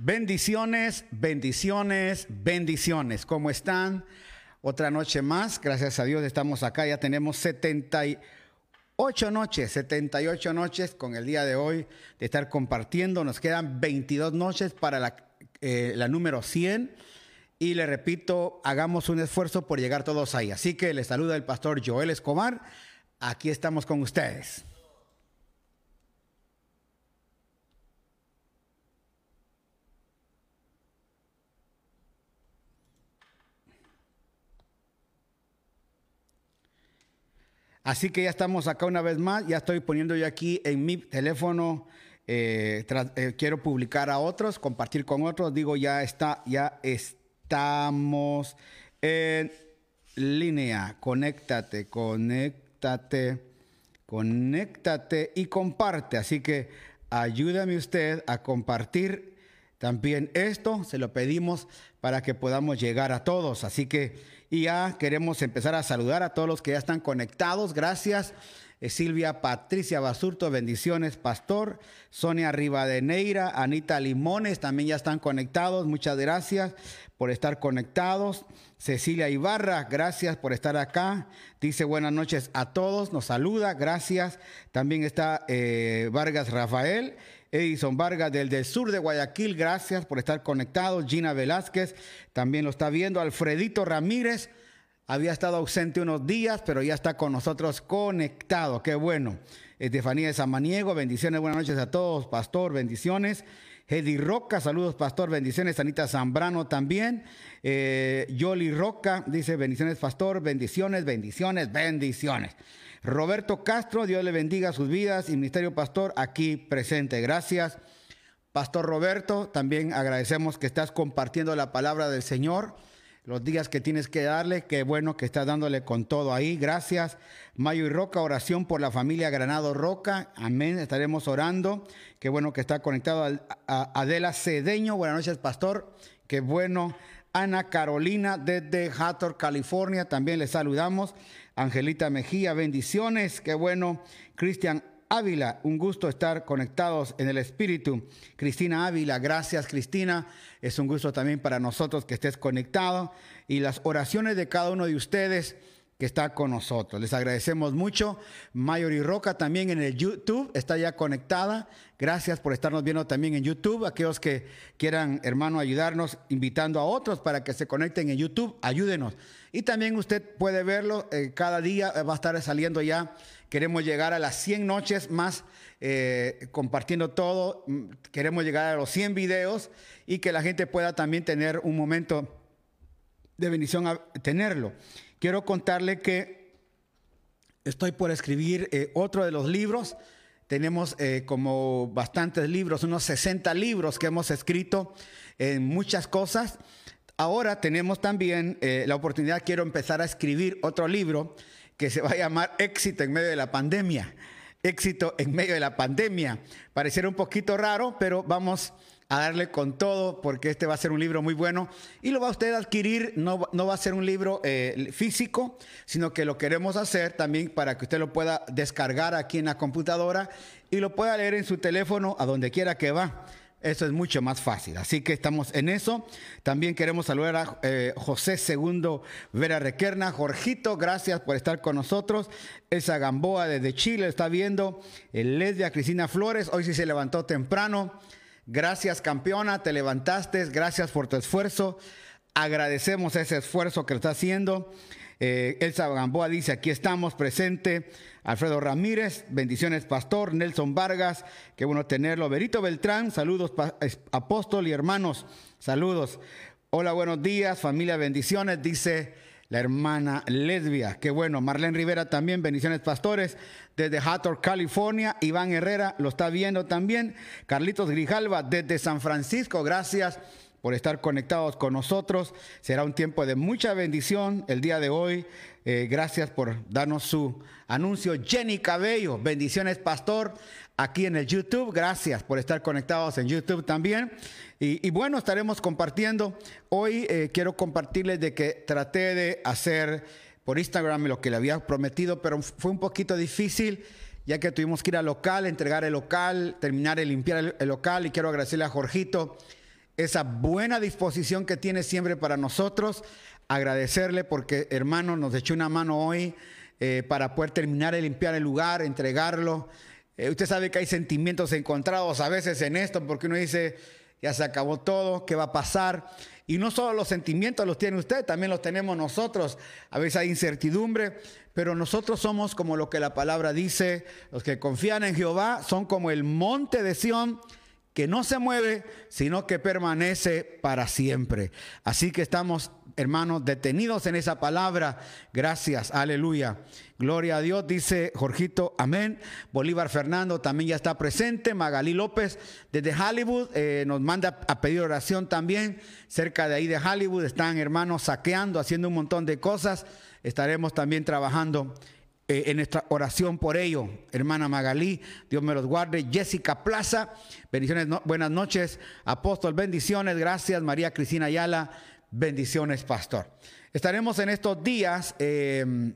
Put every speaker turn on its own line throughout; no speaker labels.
Bendiciones, bendiciones, bendiciones. ¿Cómo están? Otra noche más, gracias a Dios estamos acá, ya tenemos 78 noches, 78 noches con el día de hoy de estar compartiendo. Nos quedan 22 noches para la, eh, la número 100 y le repito, hagamos un esfuerzo por llegar todos ahí. Así que les saluda el pastor Joel Escobar. Aquí estamos con ustedes. Así que ya estamos acá una vez más, ya estoy poniendo yo aquí en mi teléfono, eh, eh, quiero publicar a otros, compartir con otros, digo ya está, ya estamos en línea, conéctate, conéctate, conéctate y comparte, así que ayúdame usted a compartir también esto, se lo pedimos para que podamos llegar a todos, así que y ya queremos empezar a saludar a todos los que ya están conectados. Gracias. Eh, Silvia Patricia Basurto, bendiciones, pastor. Sonia Rivadeneira, Anita Limones, también ya están conectados. Muchas gracias por estar conectados. Cecilia Ibarra, gracias por estar acá. Dice buenas noches a todos, nos saluda, gracias. También está eh, Vargas Rafael. Edison Vargas del, sur de Guayaquil, gracias por estar conectados. Gina Velázquez también lo está viendo. Alfredito Ramírez había estado ausente unos días, pero ya está con nosotros conectado. Qué bueno. Estefanía de Samaniego, bendiciones, buenas noches a todos. Pastor, bendiciones. Hedy Roca, saludos, pastor, bendiciones. Anita Zambrano también. Eh, Yoli Roca dice, bendiciones, pastor, bendiciones, bendiciones, bendiciones. Roberto Castro, Dios le bendiga sus vidas y Ministerio Pastor aquí presente. Gracias, Pastor Roberto. También agradecemos que estás compartiendo la palabra del Señor. Los días que tienes que darle, qué bueno que estás dándole con todo ahí. Gracias. Mayo y Roca, oración por la familia Granado Roca. Amén. Estaremos orando. Qué bueno que está conectado a Adela Cedeño. Buenas noches, Pastor. Qué bueno. Ana Carolina desde Hathor, California. También le saludamos. Angelita Mejía, bendiciones, qué bueno. Cristian Ávila, un gusto estar conectados en el Espíritu. Cristina Ávila, gracias Cristina. Es un gusto también para nosotros que estés conectado y las oraciones de cada uno de ustedes que está con nosotros. Les agradecemos mucho. Mayori Roca también en el YouTube está ya conectada. Gracias por estarnos viendo también en YouTube. Aquellos que quieran, hermano, ayudarnos, invitando a otros para que se conecten en YouTube, ayúdenos. Y también usted puede verlo, eh, cada día va a estar saliendo ya. Queremos llegar a las 100 noches más eh, compartiendo todo. Mm, queremos llegar a los 100 videos y que la gente pueda también tener un momento de bendición a tenerlo. Quiero contarle que estoy por escribir eh, otro de los libros. Tenemos eh, como bastantes libros, unos 60 libros que hemos escrito en muchas cosas. Ahora tenemos también eh, la oportunidad, quiero empezar a escribir otro libro que se va a llamar Éxito en medio de la pandemia. Éxito en medio de la pandemia. Pareciera un poquito raro, pero vamos a darle con todo porque este va a ser un libro muy bueno y lo va usted a adquirir, no, no va a ser un libro eh, físico, sino que lo queremos hacer también para que usted lo pueda descargar aquí en la computadora y lo pueda leer en su teléfono a donde quiera que va. Eso es mucho más fácil. Así que estamos en eso. También queremos saludar a eh, José Segundo Vera Requerna. Jorgito, gracias por estar con nosotros. Esa Gamboa desde Chile está viendo. Lesbia Cristina Flores, hoy sí se levantó temprano. Gracias campeona, te levantaste, gracias por tu esfuerzo. Agradecemos ese esfuerzo que está haciendo. Eh, Elsa Gamboa dice, aquí estamos presente. Alfredo Ramírez, bendiciones pastor. Nelson Vargas, qué bueno tenerlo. Berito Beltrán, saludos apóstol y hermanos, saludos. Hola, buenos días, familia, bendiciones, dice la hermana lesbia. Qué bueno. Marlene Rivera también, bendiciones pastores. Desde Hathor, California. Iván Herrera lo está viendo también. Carlitos Grijalva desde San Francisco. Gracias por estar conectados con nosotros. Será un tiempo de mucha bendición el día de hoy. Eh, gracias por darnos su anuncio. Jenny Cabello, bendiciones pastor aquí en el YouTube. Gracias por estar conectados en YouTube también. Y, bueno, estaremos compartiendo. Hoy eh, quiero compartirles de que traté de hacer por Instagram lo que le había prometido, pero fue un poquito difícil ya que tuvimos que ir al local, entregar el local, terminar de limpiar el, local y quiero agradecerle a Jorgito esa buena disposición que tiene siempre para nosotros, agradecerle porque hermano nos echó una mano hoy eh, para poder terminar de limpiar el lugar, entregarlo. Eh, usted sabe que hay sentimientos encontrados a veces en esto porque uno dice, ya se acabó todo, ¿qué va a pasar? Y no solo los sentimientos los tiene usted, también los tenemos nosotros. A veces hay incertidumbre, pero nosotros somos como lo que la palabra dice, los que confían en Jehová son como el monte de Sión que no se mueve, sino que permanece para siempre. Así que estamos, hermanos, detenidos en esa palabra. Gracias, aleluya. Gloria a Dios, dice Jorgito, amén. Bolívar Fernando también ya está presente. Magalí López desde Hollywood eh, nos manda a pedir oración también. Cerca de ahí de Hollywood están hermanos saqueando, haciendo un montón de cosas. Estaremos también trabajando eh, en nuestra oración por ello. Hermana Magalí, Dios me los guarde. Jessica Plaza, bendiciones, buenas noches. Apóstol, bendiciones, gracias. María Cristina Ayala, bendiciones, pastor. Estaremos en estos días em,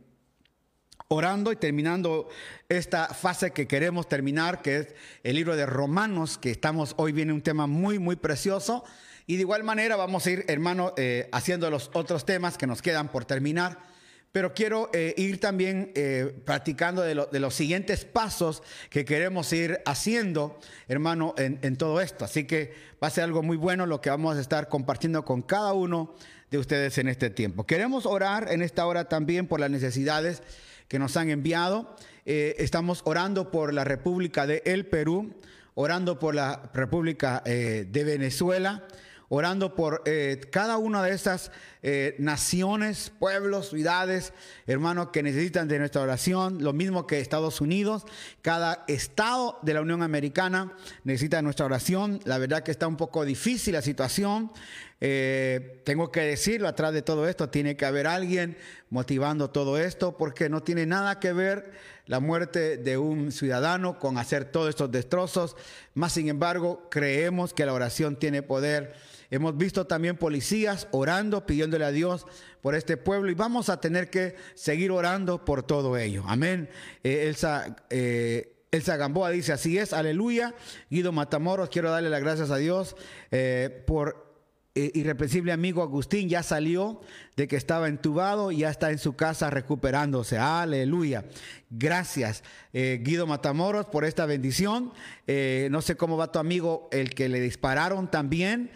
orando y terminando esta fase que queremos terminar, que es el libro de Romanos, que estamos, hoy viene un tema muy, muy precioso. Y de igual manera vamos a ir, hermano, eh, haciendo los otros temas que nos quedan por terminar. Pero quiero eh, ir también eh, practicando de, los siguientes pasos que queremos ir haciendo, hermano, en, todo esto. Así que va a ser algo muy bueno lo que vamos a estar compartiendo con cada uno de ustedes en este tiempo. Queremos orar en esta hora también por las necesidades que nos han enviado. Eh, estamos orando por la República de El Perú, orando por la República de Venezuela orando por eh, cada una de estas eh, naciones, pueblos, ciudades, hermanos, que necesitan de nuestra oración, lo mismo que Estados Unidos, cada estado de la Unión Americana necesita de nuestra oración. La verdad que está un poco difícil la situación. Eh, tengo que decirlo, atrás de todo esto tiene que haber alguien motivando todo esto, porque no tiene nada que ver la muerte de un ciudadano con hacer todos estos destrozos. Más sin embargo, creemos que la oración tiene poder Hemos visto también policías orando, pidiéndole a Dios por este pueblo y vamos a tener que seguir orando por todo ello. Amén. Eh, Elsa, eh, Elsa Gamboa dice, así es, aleluya. Guido Matamoros, quiero darle las gracias a Dios eh, por irrepresible amigo Agustín ya salió de que estaba entubado y ya está en su casa recuperándose. Aleluya. Gracias, eh, Guido Matamoros, por esta bendición. Eh, no sé cómo va tu amigo, el que le dispararon también.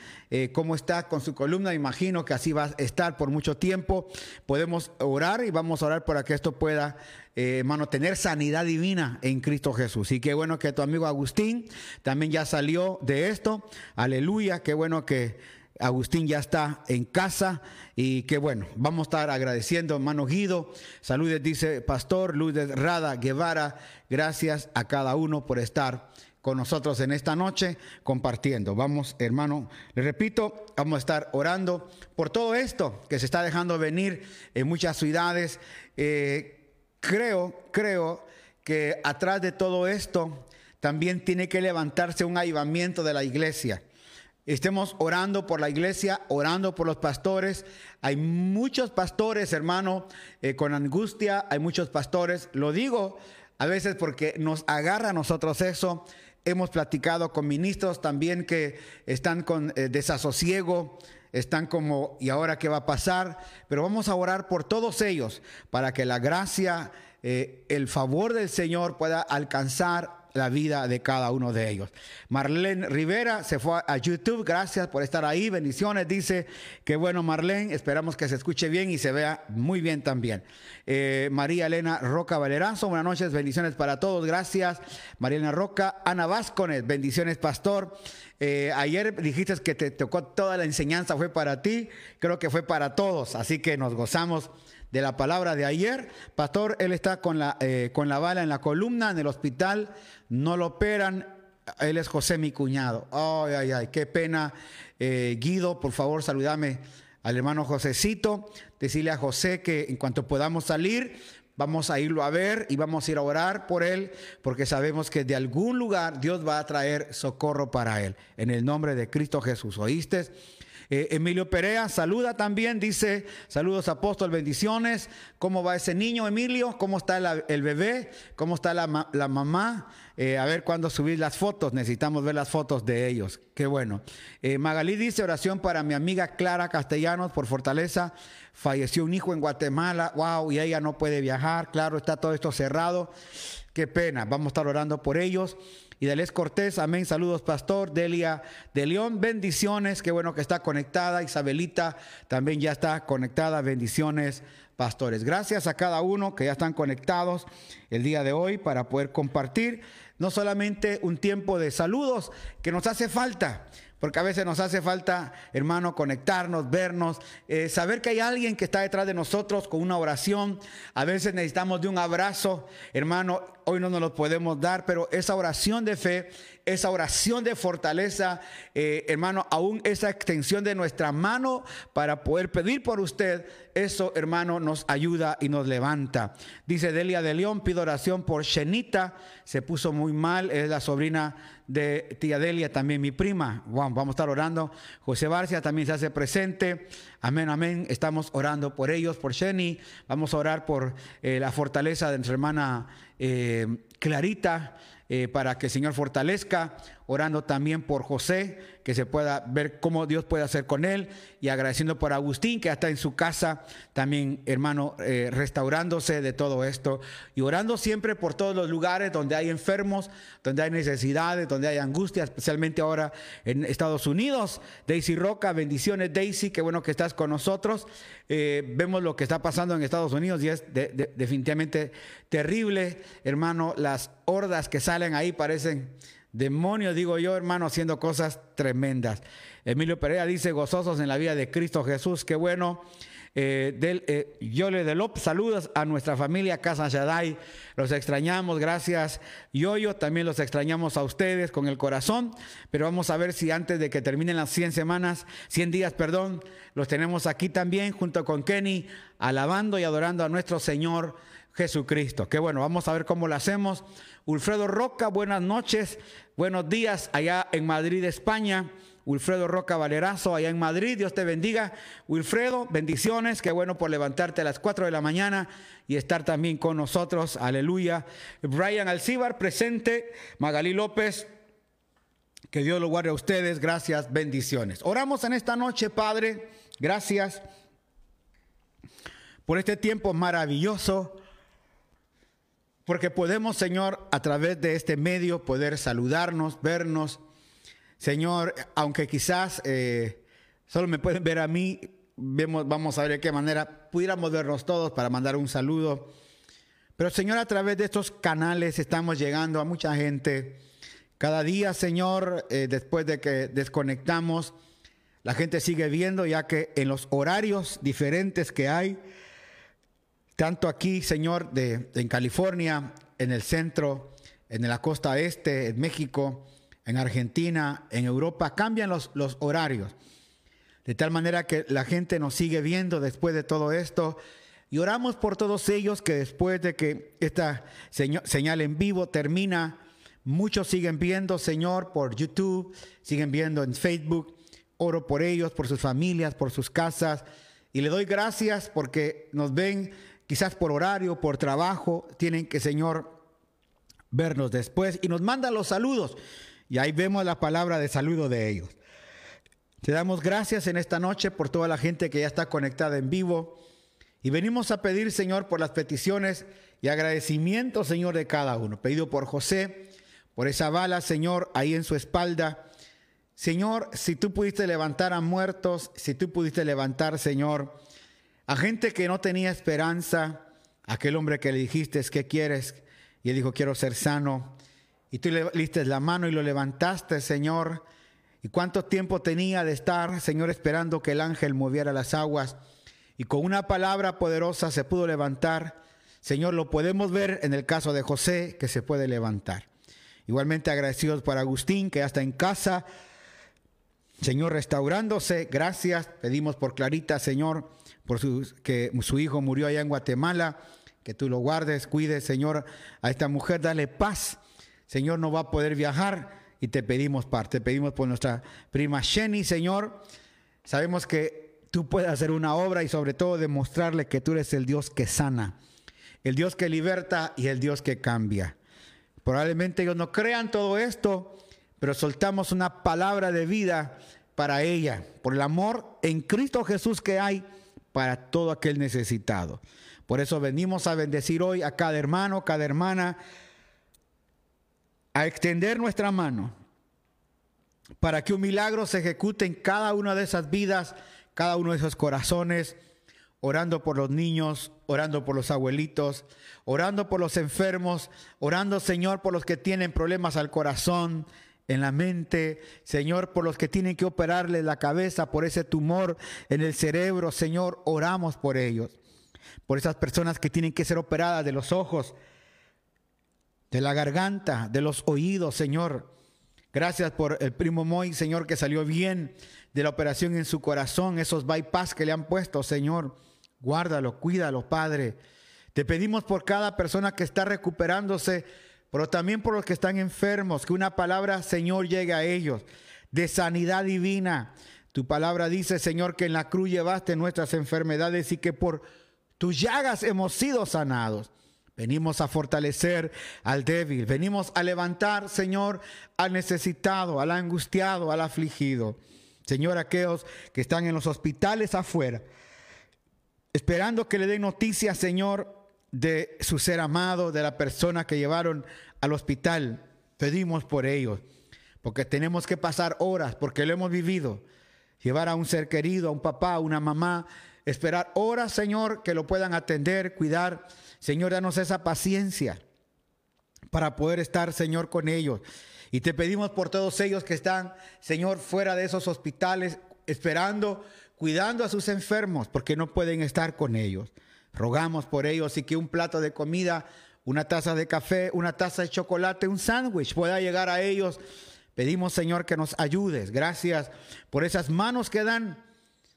cómo está con su columna. Imagino que así va a estar por mucho tiempo. Podemos orar y vamos a orar para que esto pueda, hermano, tener sanidad divina en Cristo Jesús. Y qué bueno que tu amigo Agustín también ya salió de esto. Aleluya. Qué bueno que Agustín ya está en casa y qué bueno, vamos a estar agradeciendo, hermano Guido. Saludes, dice Pastor Luis Rada Guevara. Gracias a cada uno por estar con nosotros en esta noche compartiendo. Vamos, hermano, le repito, vamos a estar orando por todo esto que se está dejando venir en muchas ciudades. Eh, creo, creo que atrás de todo esto también tiene que levantarse un avivamiento de la iglesia estemos orando por la iglesia, orando por los pastores. Hay muchos pastores, hermano, eh, con angustia, hay muchos pastores. Lo digo a veces porque nos agarra a nosotros eso. Hemos platicado con ministros también que están con eh, desasosiego, están como, ¿y ahora qué va a pasar? Pero vamos a orar por todos ellos para que la gracia, eh, el favor del Señor pueda alcanzar la vida de cada uno de ellos. Marlene Rivera se fue a YouTube, gracias por estar ahí, bendiciones, dice que bueno Marlene, esperamos que se escuche bien y se vea muy bien también. Eh, María Elena Roca Valeranzo, buenas noches, bendiciones para todos, gracias. María Elena Roca, Ana Vázquez, bendiciones pastor. Eh, ayer dijiste que te tocó toda la enseñanza, fue para ti, creo que fue para todos, así que nos gozamos de la palabra de ayer. Pastor, él está con la, eh, con la bala en la columna, en el hospital, no lo operan. Él es José, mi cuñado. Ay, ay, ay, qué pena. Eh, Guido, por favor, saludame al hermano Josecito. Decirle a José que en cuanto podamos salir, vamos a irlo a ver y vamos a ir a orar por él, porque sabemos que de algún lugar Dios va a traer socorro para él. En el nombre de Cristo Jesús, ¿oíste? Eh, Emilio Perea saluda también, dice, saludos apóstol, bendiciones. ¿Cómo va ese niño, Emilio? ¿Cómo está el bebé? ¿Cómo está la, mamá? Eh, a ver cuándo subir las fotos, necesitamos ver las fotos de ellos. Qué bueno. Eh, Magalí dice, oración para mi amiga Clara Castellanos por fortaleza. Falleció un hijo en Guatemala, wow, y ella no puede viajar, claro, está todo esto cerrado. Qué pena, vamos a estar orando por ellos. Y Delés Cortés, amén. Saludos, pastor. Delia de León, bendiciones. Qué bueno que está conectada. Isabelita también ya está conectada. Bendiciones, pastores. Gracias a cada uno que ya están conectados el día de hoy para poder compartir no solamente un tiempo de saludos que nos hace falta, porque a veces nos hace falta, hermano, conectarnos, vernos, eh, saber que hay alguien que está detrás de nosotros con una oración. A veces necesitamos de un abrazo, hermano, hoy no nos lo podemos dar, pero esa oración de fe, esa oración de fortaleza, eh, hermano, aún esa extensión de nuestra mano para poder pedir por usted, eso, hermano, nos ayuda y nos levanta. Dice Delia de León, pido oración por Shenita, se puso muy mal, es la sobrina de tía Delia, también mi prima. vamos a estar orando. José Barcia también se hace presente. Amén, amén. Estamos orando por ellos, por Sheni. Vamos a orar por eh, la fortaleza de nuestra hermana eh, Clarita. Eh, para que el Señor fortalezca, orando también por José, que se pueda ver cómo Dios puede hacer con él, y agradeciendo por Agustín, que está en su casa, también hermano, eh, restaurándose de todo esto, y orando siempre por todos los lugares donde hay enfermos, donde hay necesidades, donde hay angustia, especialmente ahora en Estados Unidos. Daisy Roca, bendiciones Daisy, qué bueno que estás con nosotros. Eh, vemos lo que está pasando en Estados Unidos y es definitivamente terrible, hermano, las hordas que salen ahí parecen demonios, digo yo, hermano, haciendo cosas tremendas. Emilio Pereira dice, gozosos en la vida de Cristo Jesús, qué bueno. Eh, del, eh, saludos a nuestra familia Casa Shaddai, los extrañamos, gracias Yoyo, también los extrañamos a ustedes con el corazón, pero vamos a ver si antes de que terminen las 100 semanas, 100 días, perdón, los tenemos aquí también junto con Kenny, alabando y adorando a nuestro Señor Jesucristo. Qué bueno, vamos a ver cómo lo hacemos. Ulfredo Roca, buenas noches, buenos días allá en Madrid, España. Wilfredo Roca Valerazo, allá en Madrid. Dios te bendiga. Wilfredo, bendiciones. Qué bueno por levantarte a las 4 de la mañana y estar también con nosotros. Aleluya. Brian Alcíbar, presente. Magalí López. Que Dios lo guarde a ustedes. Gracias, bendiciones. Oramos en esta noche, Padre. Gracias por este tiempo maravilloso porque podemos, Señor, a través de este medio poder saludarnos, vernos. Señor, aunque quizás eh, solo me pueden ver a mí, vemos, vamos a ver de qué manera pudiéramos vernos todos para mandar un saludo. Pero Señor, a través de estos canales estamos llegando a mucha gente. Cada día, Señor, eh, después de que desconectamos, la gente sigue viendo, ya que en los horarios diferentes que hay, tanto aquí, Señor, de, en California, en el centro, en la costa este, en México, en Argentina, en Europa, cambian los, los horarios. De tal manera que la gente nos sigue viendo después de todo esto. Y oramos por todos ellos que después de que esta señal en vivo termina, muchos siguen viendo, Señor, por YouTube, siguen viendo en Facebook. Oro por ellos, por sus familias, por sus casas. Y le doy gracias porque nos ven quizás por horario, por trabajo, tienen que, Señor, vernos después y nos manda los saludos. Y ahí vemos la palabra de saludo de ellos. Te damos gracias en esta noche por toda la gente que ya está conectada en vivo. Y venimos a pedir, Señor, por las peticiones y agradecimiento, Señor, de cada uno. Pedido por José, por esa bala, Señor, ahí en su espalda. Señor, si tú pudiste levantar a muertos, si tú pudiste levantar, Señor, a gente que no tenía esperanza, aquel hombre que le dijiste, ¿qué quieres? Y él dijo, quiero ser sano. Y tú le diste la mano y lo levantaste, Señor. ¿Y cuánto tiempo tenía de estar, Señor, esperando que el ángel moviera las aguas? Y con una palabra poderosa se pudo levantar. Señor, lo podemos ver en el caso de José, que se puede levantar. Igualmente agradecidos por Agustín, que ya está en casa. Señor, restaurándose. Gracias. Pedimos por Clarita, Señor por su, que su hijo murió allá en Guatemala, que tú lo guardes, cuides, Señor, a esta mujer, dale paz. Señor, no va a poder viajar y te pedimos parte, te pedimos por nuestra prima Jenny, Señor. Sabemos que tú puedes hacer una obra y sobre todo demostrarle que tú eres el Dios que sana, el Dios que liberta y el Dios que cambia. Probablemente ellos no crean todo esto, pero soltamos una palabra de vida para ella, por el amor en Cristo Jesús que hay para todo aquel necesitado. Por eso venimos a bendecir hoy a cada hermano, cada hermana, a extender nuestra mano para que un milagro se ejecute en cada una de esas vidas, cada uno de esos corazones, orando por los niños, orando por los abuelitos, orando por los enfermos, orando, Señor, por los que tienen problemas al corazón, en la mente, Señor, por los que tienen que operarle la cabeza, por ese tumor en el cerebro, Señor, oramos por ellos, por esas personas que tienen que ser operadas de los ojos, de la garganta, de los oídos, Señor. Gracias por el primo Moy, Señor, que salió bien de la operación en su corazón, esos bypass que le han puesto, Señor. Guárdalo, cuídalo, Padre. Te pedimos por cada persona que está recuperándose pero también por los que están enfermos, que una palabra, Señor, llegue a ellos, de sanidad divina. Tu palabra dice, Señor, que en la cruz llevaste nuestras enfermedades y que por tus llagas hemos sido sanados. Venimos a fortalecer al débil, venimos a levantar, Señor, al necesitado, al angustiado, al afligido. Señor, aquellos que están en los hospitales afuera, esperando que le den noticias, Señor, de su ser amado, de la persona que llevaron al hospital. Pedimos por ellos, porque tenemos que pasar horas, porque lo hemos vivido. Llevar a un ser querido, a un papá, a una mamá, esperar horas, Señor, que lo puedan atender, cuidar. Señor, danos esa paciencia para poder estar, Señor, con ellos. Y te pedimos por todos ellos que están, Señor, fuera de esos hospitales, esperando, cuidando a sus enfermos, porque no pueden estar con ellos. Rogamos por ellos y que un plato de comida una taza de café, una taza de chocolate, un sándwich pueda llegar a ellos. Pedimos, Señor, que nos ayudes. Gracias por esas manos que dan.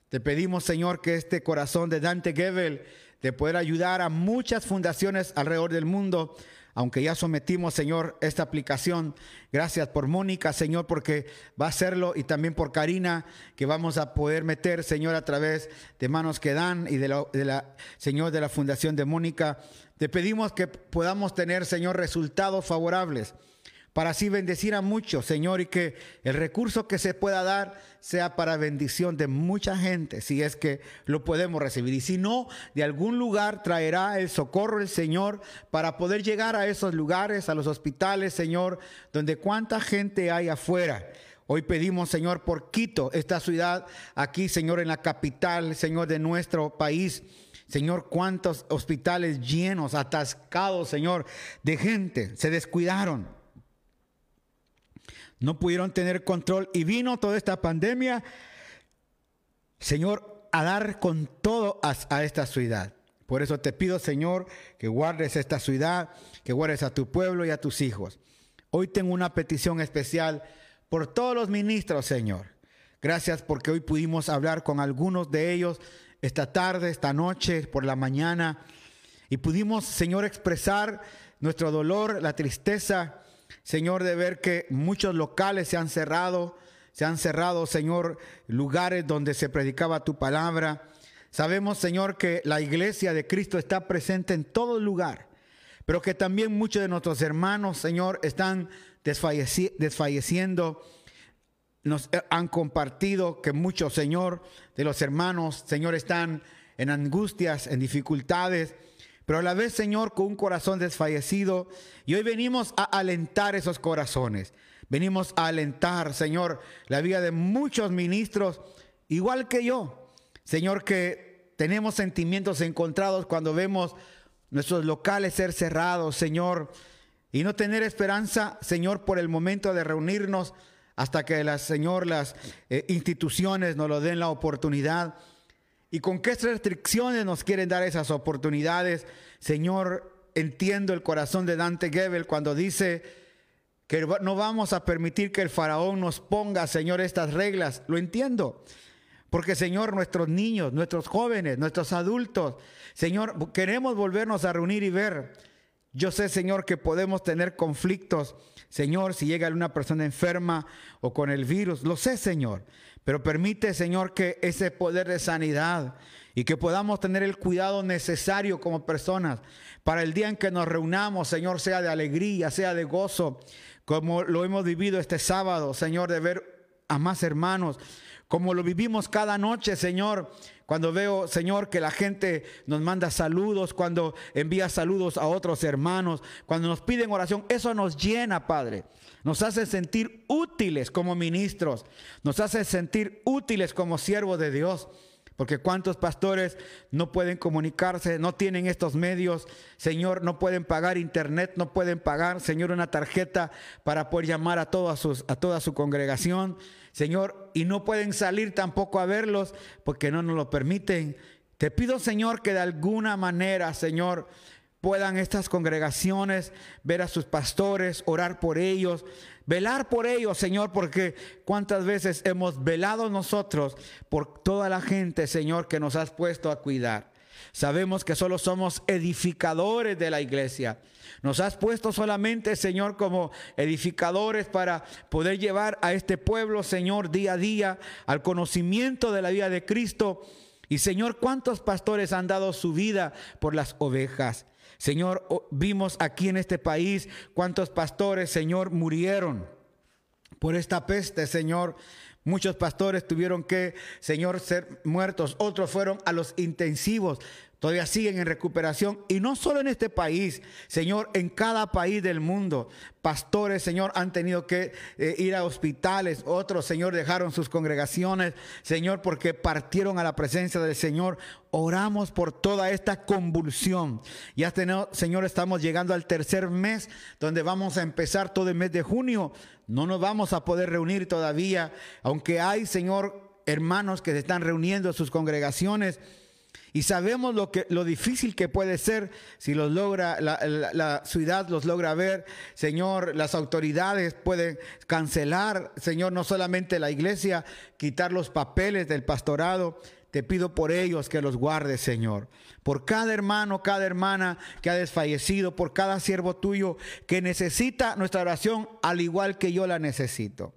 Te pedimos, Señor, que este corazón de Dante Gebel de poder ayudar a muchas fundaciones alrededor del mundo, aunque ya sometimos, Señor, esta aplicación. Gracias por Mónica, Señor, porque va a hacerlo y también por Karina, que vamos a poder meter, Señor, a través de manos que dan y de la, de la Señor, de la Fundación de Mónica. Te pedimos que podamos tener, Señor, resultados favorables para así bendecir a muchos, Señor, y que el recurso que se pueda dar sea para bendición de mucha gente, si es que lo podemos recibir. Y si no, de algún lugar traerá el socorro el Señor para poder llegar a esos lugares, a los hospitales, Señor, donde cuánta gente hay afuera. Hoy pedimos, Señor, por Quito, esta ciudad aquí, Señor, en la capital, Señor, de nuestro país. Señor, cuántos hospitales llenos, atascados, Señor, de gente. Se descuidaron. No pudieron tener control y vino toda esta pandemia, Señor, a dar con todo a, esta ciudad. Por eso te pido, Señor, que guardes esta ciudad, que guardes a tu pueblo y a tus hijos. Hoy tengo una petición especial por todos los ministros, Señor. Gracias porque hoy pudimos hablar con algunos de ellos esta tarde, esta noche, por la mañana, y pudimos, Señor, expresar nuestro dolor, la tristeza, Señor, de ver que muchos locales se han cerrado, se han cerrado, Señor, lugares donde se predicaba tu palabra. Sabemos, Señor, que la iglesia de Cristo está presente en todo lugar, pero que también muchos de nuestros hermanos, Señor, están desfalleciendo nos han compartido que muchos, Señor, de los hermanos, Señor, están en angustias, en dificultades, pero a la vez, Señor, con un corazón desfallecido. Y hoy venimos a alentar esos corazones. Venimos a alentar, Señor, la vida de muchos ministros, igual que yo. Señor, que tenemos sentimientos encontrados cuando vemos nuestros locales ser cerrados, Señor, y no tener esperanza, Señor, por el momento de reunirnos hasta que las, Señor, las eh, instituciones nos lo den la oportunidad. ¿Y con qué restricciones nos quieren dar esas oportunidades? Señor, entiendo el corazón de Dante Gebel cuando dice que no vamos a permitir que el faraón nos ponga, Señor, estas reglas. Lo entiendo. Porque, Señor, nuestros niños, nuestros jóvenes, nuestros adultos, Señor, queremos volvernos a reunir y ver Yo sé, Señor, que podemos tener conflictos, Señor, si llega una persona enferma o con el virus. Lo sé, Señor. Pero permite, Señor, que ese poder de sanidad y que podamos tener el cuidado necesario como personas para el día en que nos reunamos, Señor, sea de alegría, sea de gozo, como lo hemos vivido este sábado, Señor, de ver a más hermanos, como lo vivimos cada noche, Señor. Cuando veo, Señor, que la gente nos manda saludos, cuando envía saludos a otros hermanos, cuando nos piden oración, eso nos llena, Padre. Nos hace sentir útiles como ministros, nos hace sentir útiles como siervos de Dios. Porque cuántos pastores no pueden comunicarse, no tienen estos medios, Señor, no pueden pagar internet, no pueden pagar, Señor, una tarjeta para poder llamar a, toda, a toda su congregación, Señor, y no pueden salir tampoco a verlos porque no nos lo permiten. Te pido, Señor, que de alguna manera, Señor, puedan estas congregaciones ver a sus pastores, orar por ellos, Velar por ellos, Señor, porque cuántas veces hemos velado nosotros por toda la gente, Señor, que nos has puesto a cuidar. Sabemos que solo somos edificadores de la iglesia. Nos has puesto solamente, Señor, como edificadores para poder llevar a este pueblo, Señor, día a día al conocimiento de la vida de Cristo. Y Señor, ¿cuántos pastores han dado su vida por las ovejas? Señor, vimos aquí en este país cuántos pastores, Señor, murieron por esta peste, Señor. Muchos pastores tuvieron que, Señor, ser muertos. Otros fueron a los intensivos todavía siguen en recuperación. Y no solo en este país, Señor, en cada país del mundo. Pastores, Señor, han tenido que eh, ir a hospitales. Otros, Señor, dejaron sus congregaciones, Señor, porque partieron a la presencia del Señor. Oramos por toda esta convulsión. Ya, Señor, estamos llegando al tercer mes, donde vamos a empezar todo el mes de junio. No nos vamos a poder reunir todavía, aunque hay, Señor, hermanos que se están reuniendo en sus congregaciones y sabemos lo, que, lo difícil que puede ser si los logra, la, ciudad los logra ver. Señor, las autoridades pueden cancelar, Señor, no solamente la iglesia, quitar los papeles del pastorado. Te pido por ellos que los guardes, Señor. Por cada hermano, cada hermana que ha desfallecido, por cada siervo tuyo que necesita nuestra oración al igual que yo la necesito.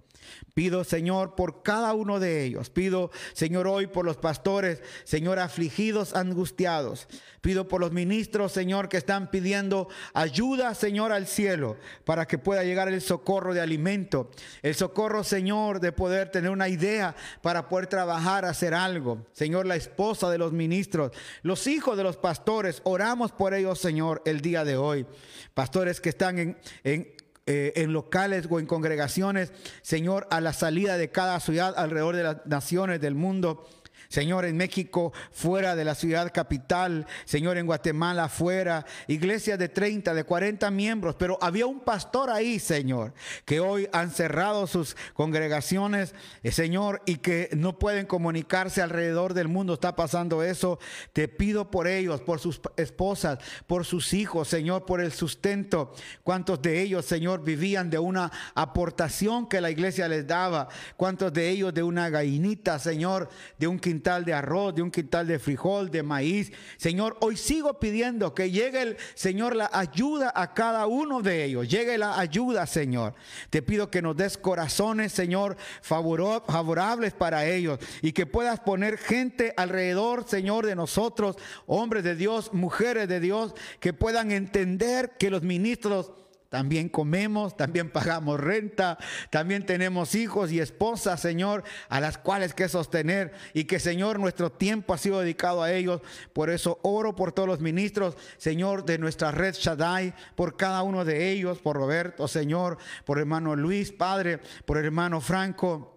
Pido, Señor, por cada uno de ellos. Pido, Señor, hoy por los pastores, Señor, afligidos, angustiados. Pido por los ministros, Señor, que están pidiendo ayuda, Señor, al cielo para que pueda llegar el socorro de alimento. El socorro, Señor, de poder tener una idea para poder trabajar, hacer algo. Señor, la esposa de los ministros, los hijos de los pastores, oramos por ellos, Señor, el día de hoy. Pastores que están en, en eh, en locales o en congregaciones, Señor, a la salida de cada ciudad alrededor de las naciones del mundo. Señor, en México, fuera de la ciudad capital, Señor, en Guatemala, fuera, iglesias de 30, de 40 miembros, pero había un pastor ahí, Señor, que hoy han cerrado sus congregaciones, eh, Señor, y que no pueden comunicarse alrededor del mundo. Está pasando eso. Te pido por ellos, por sus esposas, por sus hijos, Señor, por el sustento. ¿Cuántos de ellos, Señor, vivían de una aportación que la iglesia les daba? ¿Cuántos de ellos de una gallinita, Señor, de un quintal? De arroz, de un quintal de frijol, de maíz. Señor, hoy sigo pidiendo que llegue el Señor la ayuda a cada uno de ellos. Llegue la ayuda, Señor. Te pido que nos des corazones, Señor, favorables para ellos y que puedas poner gente alrededor, Señor, de nosotros, hombres de Dios, mujeres de Dios, que puedan entender que los ministros también comemos, también pagamos renta, también tenemos hijos y esposas, Señor, a las cuales que sostener y que, Señor, nuestro tiempo ha sido dedicado a ellos. Por eso oro por todos los ministros, Señor, de nuestra red Shaddai, por cada uno de ellos, por Roberto, Señor, por hermano Luis, Padre, por hermano Franco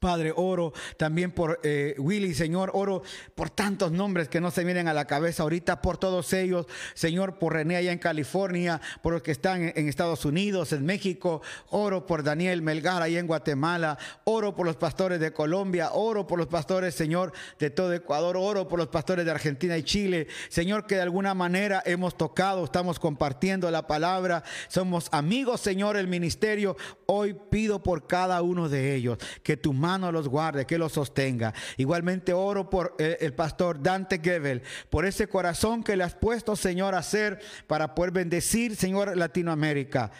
Padre, oro también por eh, Willy, Señor, oro por tantos nombres que no se vienen a la cabeza ahorita, por todos ellos, Señor, por René allá en California, por los que están en, Estados Unidos, en México, oro por Daniel Melgar allá en Guatemala, oro por los pastores de Colombia, oro por los pastores, Señor, de todo Ecuador, oro por los pastores de Argentina y Chile, Señor, que de alguna manera hemos tocado, estamos compartiendo la palabra, somos amigos, Señor, el ministerio, hoy pido por cada uno de ellos que tu mano los guarde, que los sostenga. Igualmente oro por eh, el pastor Dante Gebel, por ese corazón que le has puesto, Señor, a hacer para poder bendecir, Señor, Latinoamérica.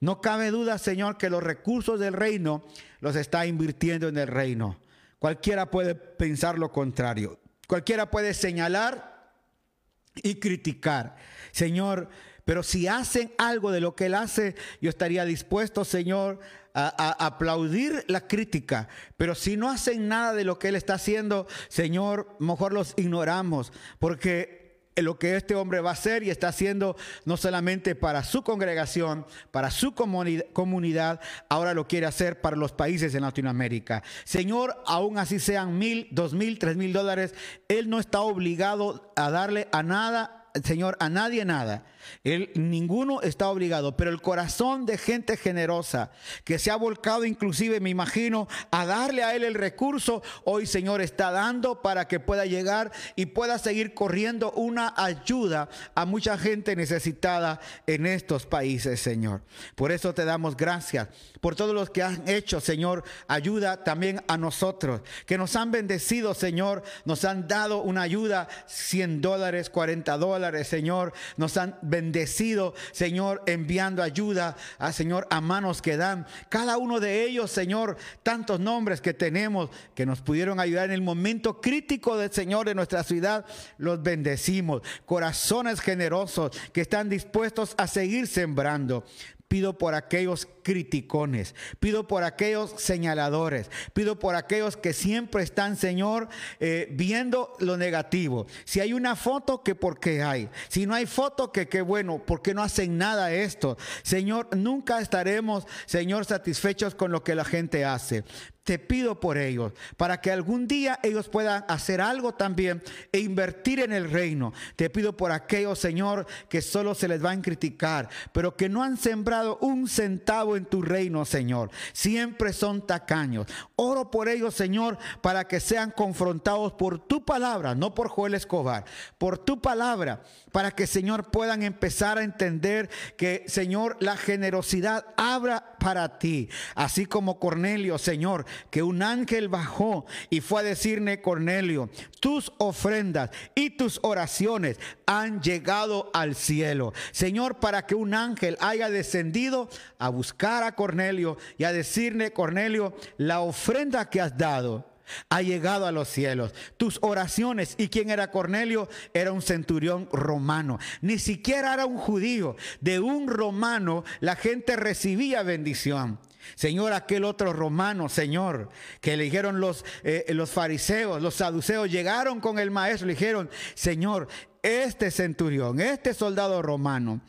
No cabe duda, Señor, que los recursos del reino los está invirtiendo en el reino. Cualquiera puede pensar lo contrario. Cualquiera puede señalar y criticar. Señor, pero si hacen algo de lo que Él hace, yo estaría dispuesto, Señor, a, aplaudir la crítica. Pero si no hacen nada de lo que Él está haciendo, Señor, mejor los ignoramos. Porque lo que este hombre va a hacer y está haciendo no solamente para su congregación, para su comunidad, ahora lo quiere hacer para los países en Latinoamérica. Señor, aún así sean mil, dos mil, tres mil dólares, Él no está obligado a darle a nada Señor, a nadie nada. Él, ninguno está obligado, pero el corazón de gente generosa que se ha volcado inclusive, me imagino, a darle a Él el recurso, hoy Señor está dando para que pueda llegar y pueda seguir corriendo una ayuda a mucha gente necesitada en estos países, Señor. Por eso te damos gracias por todos los que han hecho, Señor. Ayuda también a nosotros, que nos han bendecido, Señor. Nos han dado una ayuda, 100 dólares, 40 dólares, Señor. Nos han bendecido, Señor, enviando ayuda a Señor a manos que dan. Cada uno de ellos, Señor, tantos nombres que tenemos que nos pudieron ayudar en el momento crítico del Señor de nuestra ciudad, los bendecimos. Corazones generosos que están dispuestos a seguir sembrando. Pido por aquellos criticones, pido por aquellos señaladores, pido por aquellos que siempre están, Señor, eh, viendo lo negativo. Si hay una foto, que por qué hay. Si no hay foto, que qué bueno, ¿por qué no hacen nada esto? Señor, nunca estaremos, Señor, satisfechos con lo que la gente hace te pido por ellos, para que algún día ellos puedan hacer algo también e invertir en el reino. Te pido por aquellos, Señor, que solo se les van a criticar, pero que no han sembrado un centavo en tu reino, Señor. Siempre son tacaños. Oro por ellos, Señor, para que sean confrontados por tu palabra, no por Joel Escobar, por tu palabra, para que, Señor, puedan empezar a entender que, Señor, la generosidad abra para ti, así como Cornelio, Señor, que un ángel bajó y fue a decirle, Cornelio, tus ofrendas y tus oraciones han llegado al cielo. Señor, para que un ángel haya descendido a buscar a Cornelio y a decirle, Cornelio, la ofrenda que has dado ha llegado a los cielos. Tus oraciones, ¿y quién era Cornelio? Era un centurión romano. Ni siquiera era un judío. De un romano la gente recibía bendición. Señor, aquel otro romano, Señor, que le dijeron los, eh, los fariseos, los saduceos, llegaron con el maestro, le dijeron, Señor, este centurión, este soldado romano,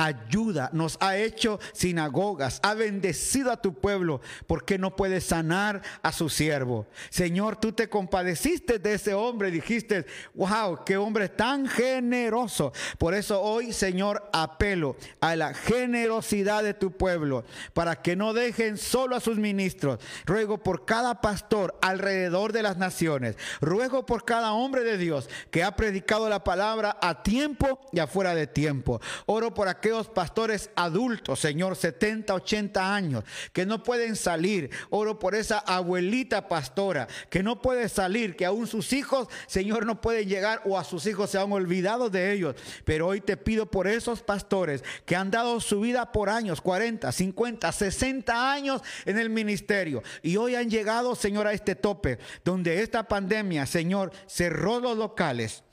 ayuda, nos ha hecho sinagogas, ha bendecido a tu pueblo, porque no puede sanar a su siervo? Señor, tú te compadeciste de ese hombre, dijiste, wow, qué hombre tan generoso. Por eso hoy, Señor, apelo a la generosidad de tu pueblo, para que no dejen solo a sus ministros. Ruego por cada pastor alrededor de las naciones, ruego por cada hombre de Dios que ha predicado la palabra a tiempo y afuera de tiempo. Oro por aquel pastores adultos, Señor, 70, 80 años, que no pueden salir. Oro por esa abuelita pastora que no puede salir, que aún sus hijos, Señor, no pueden llegar o a sus hijos se han olvidado de ellos. Pero hoy te pido por esos pastores que han dado su vida por años, 40, 50, 60 años en el ministerio. Y hoy han llegado, Señor, a este tope donde esta pandemia, Señor, cerró los locales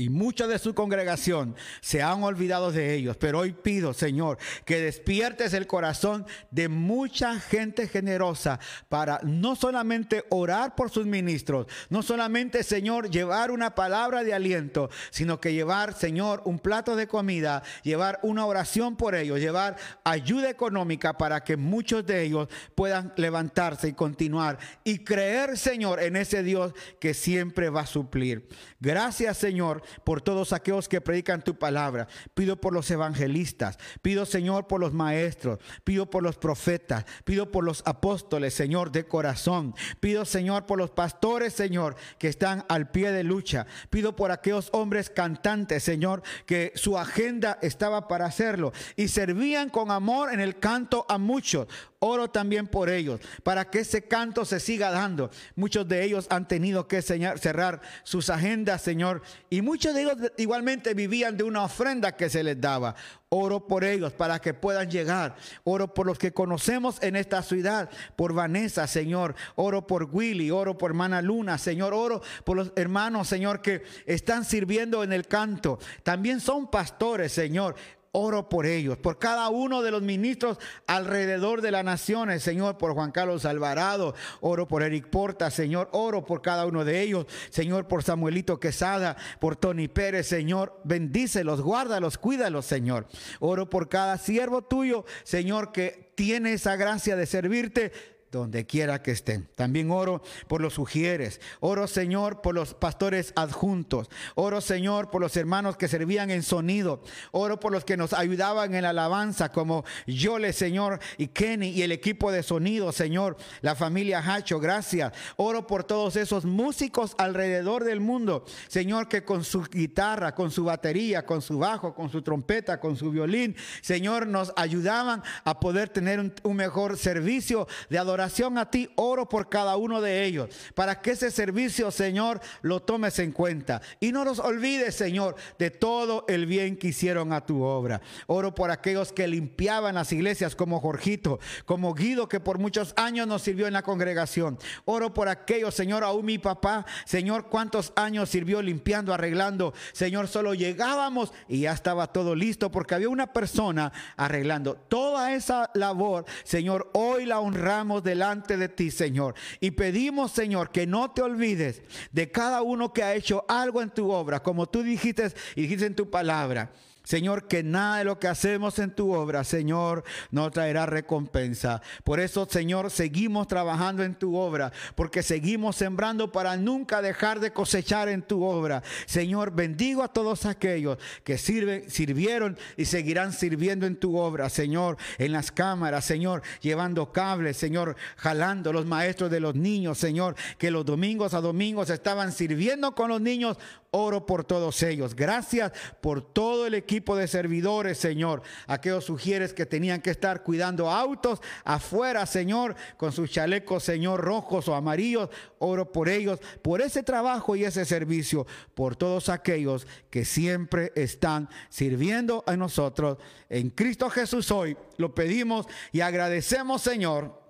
y mucha de su congregación se han olvidado de ellos. Pero hoy pido, Señor, que despiertes el corazón de mucha gente generosa para no solamente orar por sus ministros, no solamente, Señor, llevar una palabra de aliento, sino que llevar, Señor, un plato de comida, llevar una oración por ellos, llevar ayuda económica para que muchos de ellos puedan levantarse y continuar y creer, Señor, en ese Dios que siempre va a suplir. Gracias, Señor por todos aquellos que predican tu palabra. Pido por los evangelistas. Pido, Señor, por los maestros. Pido por los profetas. Pido por los apóstoles, Señor, de corazón. Pido, Señor, por los pastores, Señor, que están al pie de lucha. Pido por aquellos hombres cantantes, Señor, que su agenda estaba para hacerlo y servían con amor en el canto a muchos. Oro también por ellos, para que ese canto se siga dando. Muchos de ellos han tenido que cerrar sus agendas, Señor, y muchos de ellos igualmente vivían de una ofrenda que se les daba. Oro por ellos para que puedan llegar. Oro por los que conocemos en esta ciudad, por Vanessa, Señor. Oro por Willy, oro por hermana Luna, Señor. Oro por los hermanos, Señor, que están sirviendo en el canto. También son pastores, Señor oro por ellos, por cada uno de los ministros alrededor de las naciones, Señor, por Juan Carlos Alvarado, oro por Eric Porta, Señor, oro por cada uno de ellos, Señor, por Samuelito Quesada, por Tony Pérez, Señor, bendícelos, guárdalos, cuídalos, Señor. Oro por cada siervo tuyo, Señor, que tiene esa gracia de servirte donde quiera que estén. También oro por los sugieres. Oro, Señor, por los pastores adjuntos. Oro, Señor, por los hermanos que servían en sonido. Oro por los que nos ayudaban en la alabanza, como Yole, Señor, y Kenny y el equipo de sonido, Señor, la familia Hacho, gracias. Oro por todos esos músicos alrededor del mundo, Señor, que con su guitarra, con su batería, con su bajo, con su trompeta, con su violín, Señor, nos ayudaban a poder tener un, un mejor servicio de adoración oración a ti, oro por cada uno de ellos, para que ese servicio, Señor, lo tomes en cuenta. Y no nos olvides, Señor, de todo el bien que hicieron a tu obra. Oro por aquellos que limpiaban las iglesias, como Jorgito, como Guido, que por muchos años nos sirvió en la congregación. Oro por aquellos, Señor, aún mi papá, Señor, cuántos años sirvió limpiando, arreglando. Señor, solo llegábamos y ya estaba todo listo porque había una persona arreglando. Toda esa labor, Señor, hoy la honramos de delante de ti, Señor. Y pedimos, Señor, que no te olvides de cada uno que ha hecho algo en tu obra, como tú dijiste y dijiste en tu palabra. Señor, que nada de lo que hacemos en tu obra, Señor, no traerá recompensa. Por eso, Señor, seguimos trabajando en tu obra, porque seguimos sembrando para nunca dejar de cosechar en tu obra. Señor, bendigo a todos aquellos que sirven, sirvieron y seguirán sirviendo en tu obra, Señor, en las cámaras, Señor, llevando cables, Señor, jalando los maestros de los niños, Señor, que los domingos a domingos estaban sirviendo con los niños Oro por todos ellos. Gracias por todo el equipo de servidores, Señor. Aquellos sugieres que tenían que estar cuidando autos afuera, Señor, con sus chalecos, Señor, rojos o amarillos. Oro por ellos, por ese trabajo y ese servicio, por todos aquellos que siempre están sirviendo a nosotros. En Cristo Jesús hoy lo pedimos y agradecemos, Señor,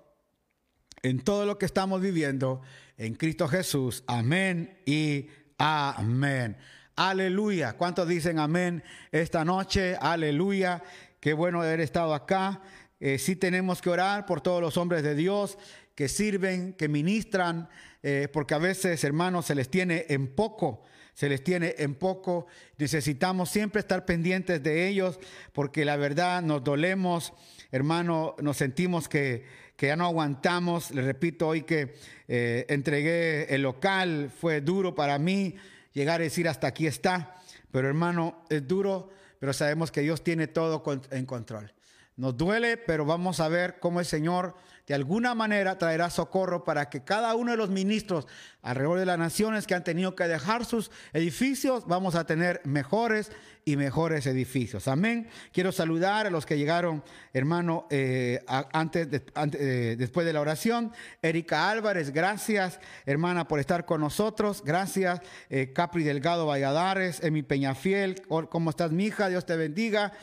en todo lo que estamos viviendo. En Cristo Jesús. Amén y Amén. Aleluya. ¿Cuántos dicen amén esta noche? Aleluya. Qué bueno haber estado acá. Eh, sí tenemos que orar por todos los hombres de Dios que sirven, que ministran, eh, porque a veces, hermanos, se les tiene en poco se les tiene en poco. Necesitamos siempre estar pendientes de ellos porque la verdad nos dolemos, hermano, nos sentimos que, que ya no aguantamos. Les repito hoy que eh, entregué el local, fue duro para mí llegar a decir hasta aquí está, pero hermano, es duro, pero sabemos que Dios tiene todo en control. Nos duele, pero vamos a ver cómo el Señor de alguna manera traerá socorro para que cada uno de los ministros alrededor de las naciones que han tenido que dejar sus edificios, vamos a tener mejores y mejores edificios. Amén. Quiero saludar a los que llegaron, hermano, eh, antes, eh, después de la oración. Erika Álvarez, gracias, hermana, por estar con nosotros. Gracias, eh, Capri Delgado Valladares, Emi Peñafiel. ¿Cómo estás, mi hija? Dios te bendiga.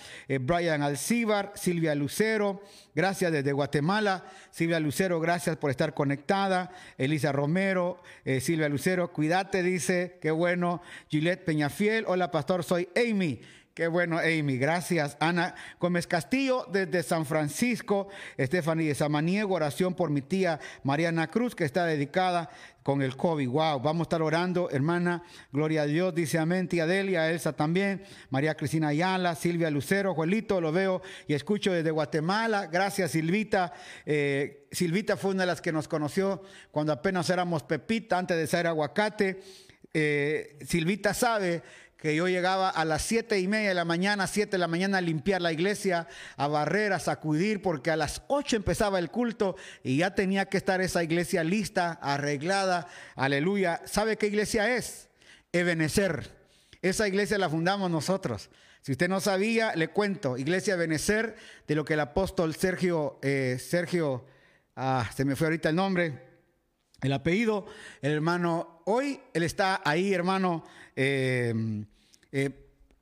Brian Alcíbar, Silvia Lucero. Gracias desde Guatemala. Silvia Lucero, gracias por estar conectada. Elisa Romero, Silvia Lucero, cuídate, dice. Qué bueno. Gillette Peñafiel. Hola, pastor, soy Amy. Qué bueno, Amy. Gracias. Ana Gómez Castillo desde San Francisco. Stephanie de Samaniego, oración por mi tía Mariana Cruz, que está dedicada con el COVID. Wow, vamos a estar orando, hermana. Gloria a Dios, dice amén. Tía Delia, Elsa también. María Cristina Ayala, Silvia Lucero, Juelito, lo veo y escucho desde Guatemala. Gracias, Silvita. Eh, Silvita fue una de las que nos conoció cuando apenas éramos pepita, antes de ser aguacate. Eh, Silvita sabe que yo llegaba a las siete y media de la mañana, siete de la mañana a limpiar la iglesia, a barrer, a sacudir, porque a las ocho empezaba el culto y ya tenía que estar esa iglesia lista, arreglada, aleluya. ¿Sabe qué iglesia es? Ebenecer. Esa iglesia la fundamos nosotros. Si usted no sabía, le cuento, Iglesia Ebenecer, de lo que el apóstol Sergio, eh, Sergio, ah, se me fue ahorita el nombre, el apellido, el hermano, hoy él está ahí, hermano, eh, eh,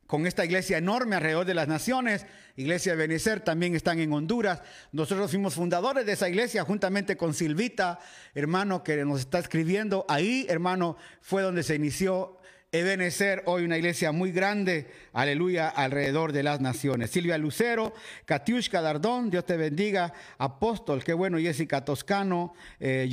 con esta iglesia enorme alrededor de las naciones, Iglesia de Benecer, también están en Honduras. Nosotros fuimos fundadores de esa iglesia juntamente con Silvita, hermano, que nos está escribiendo. Ahí, hermano, fue donde se inició Ebenecer, hoy una iglesia muy grande, aleluya, alrededor de las naciones. Silvia Lucero, Katiushka Dardón, Dios te bendiga. Apóstol, qué bueno, Jessica Toscano, eh,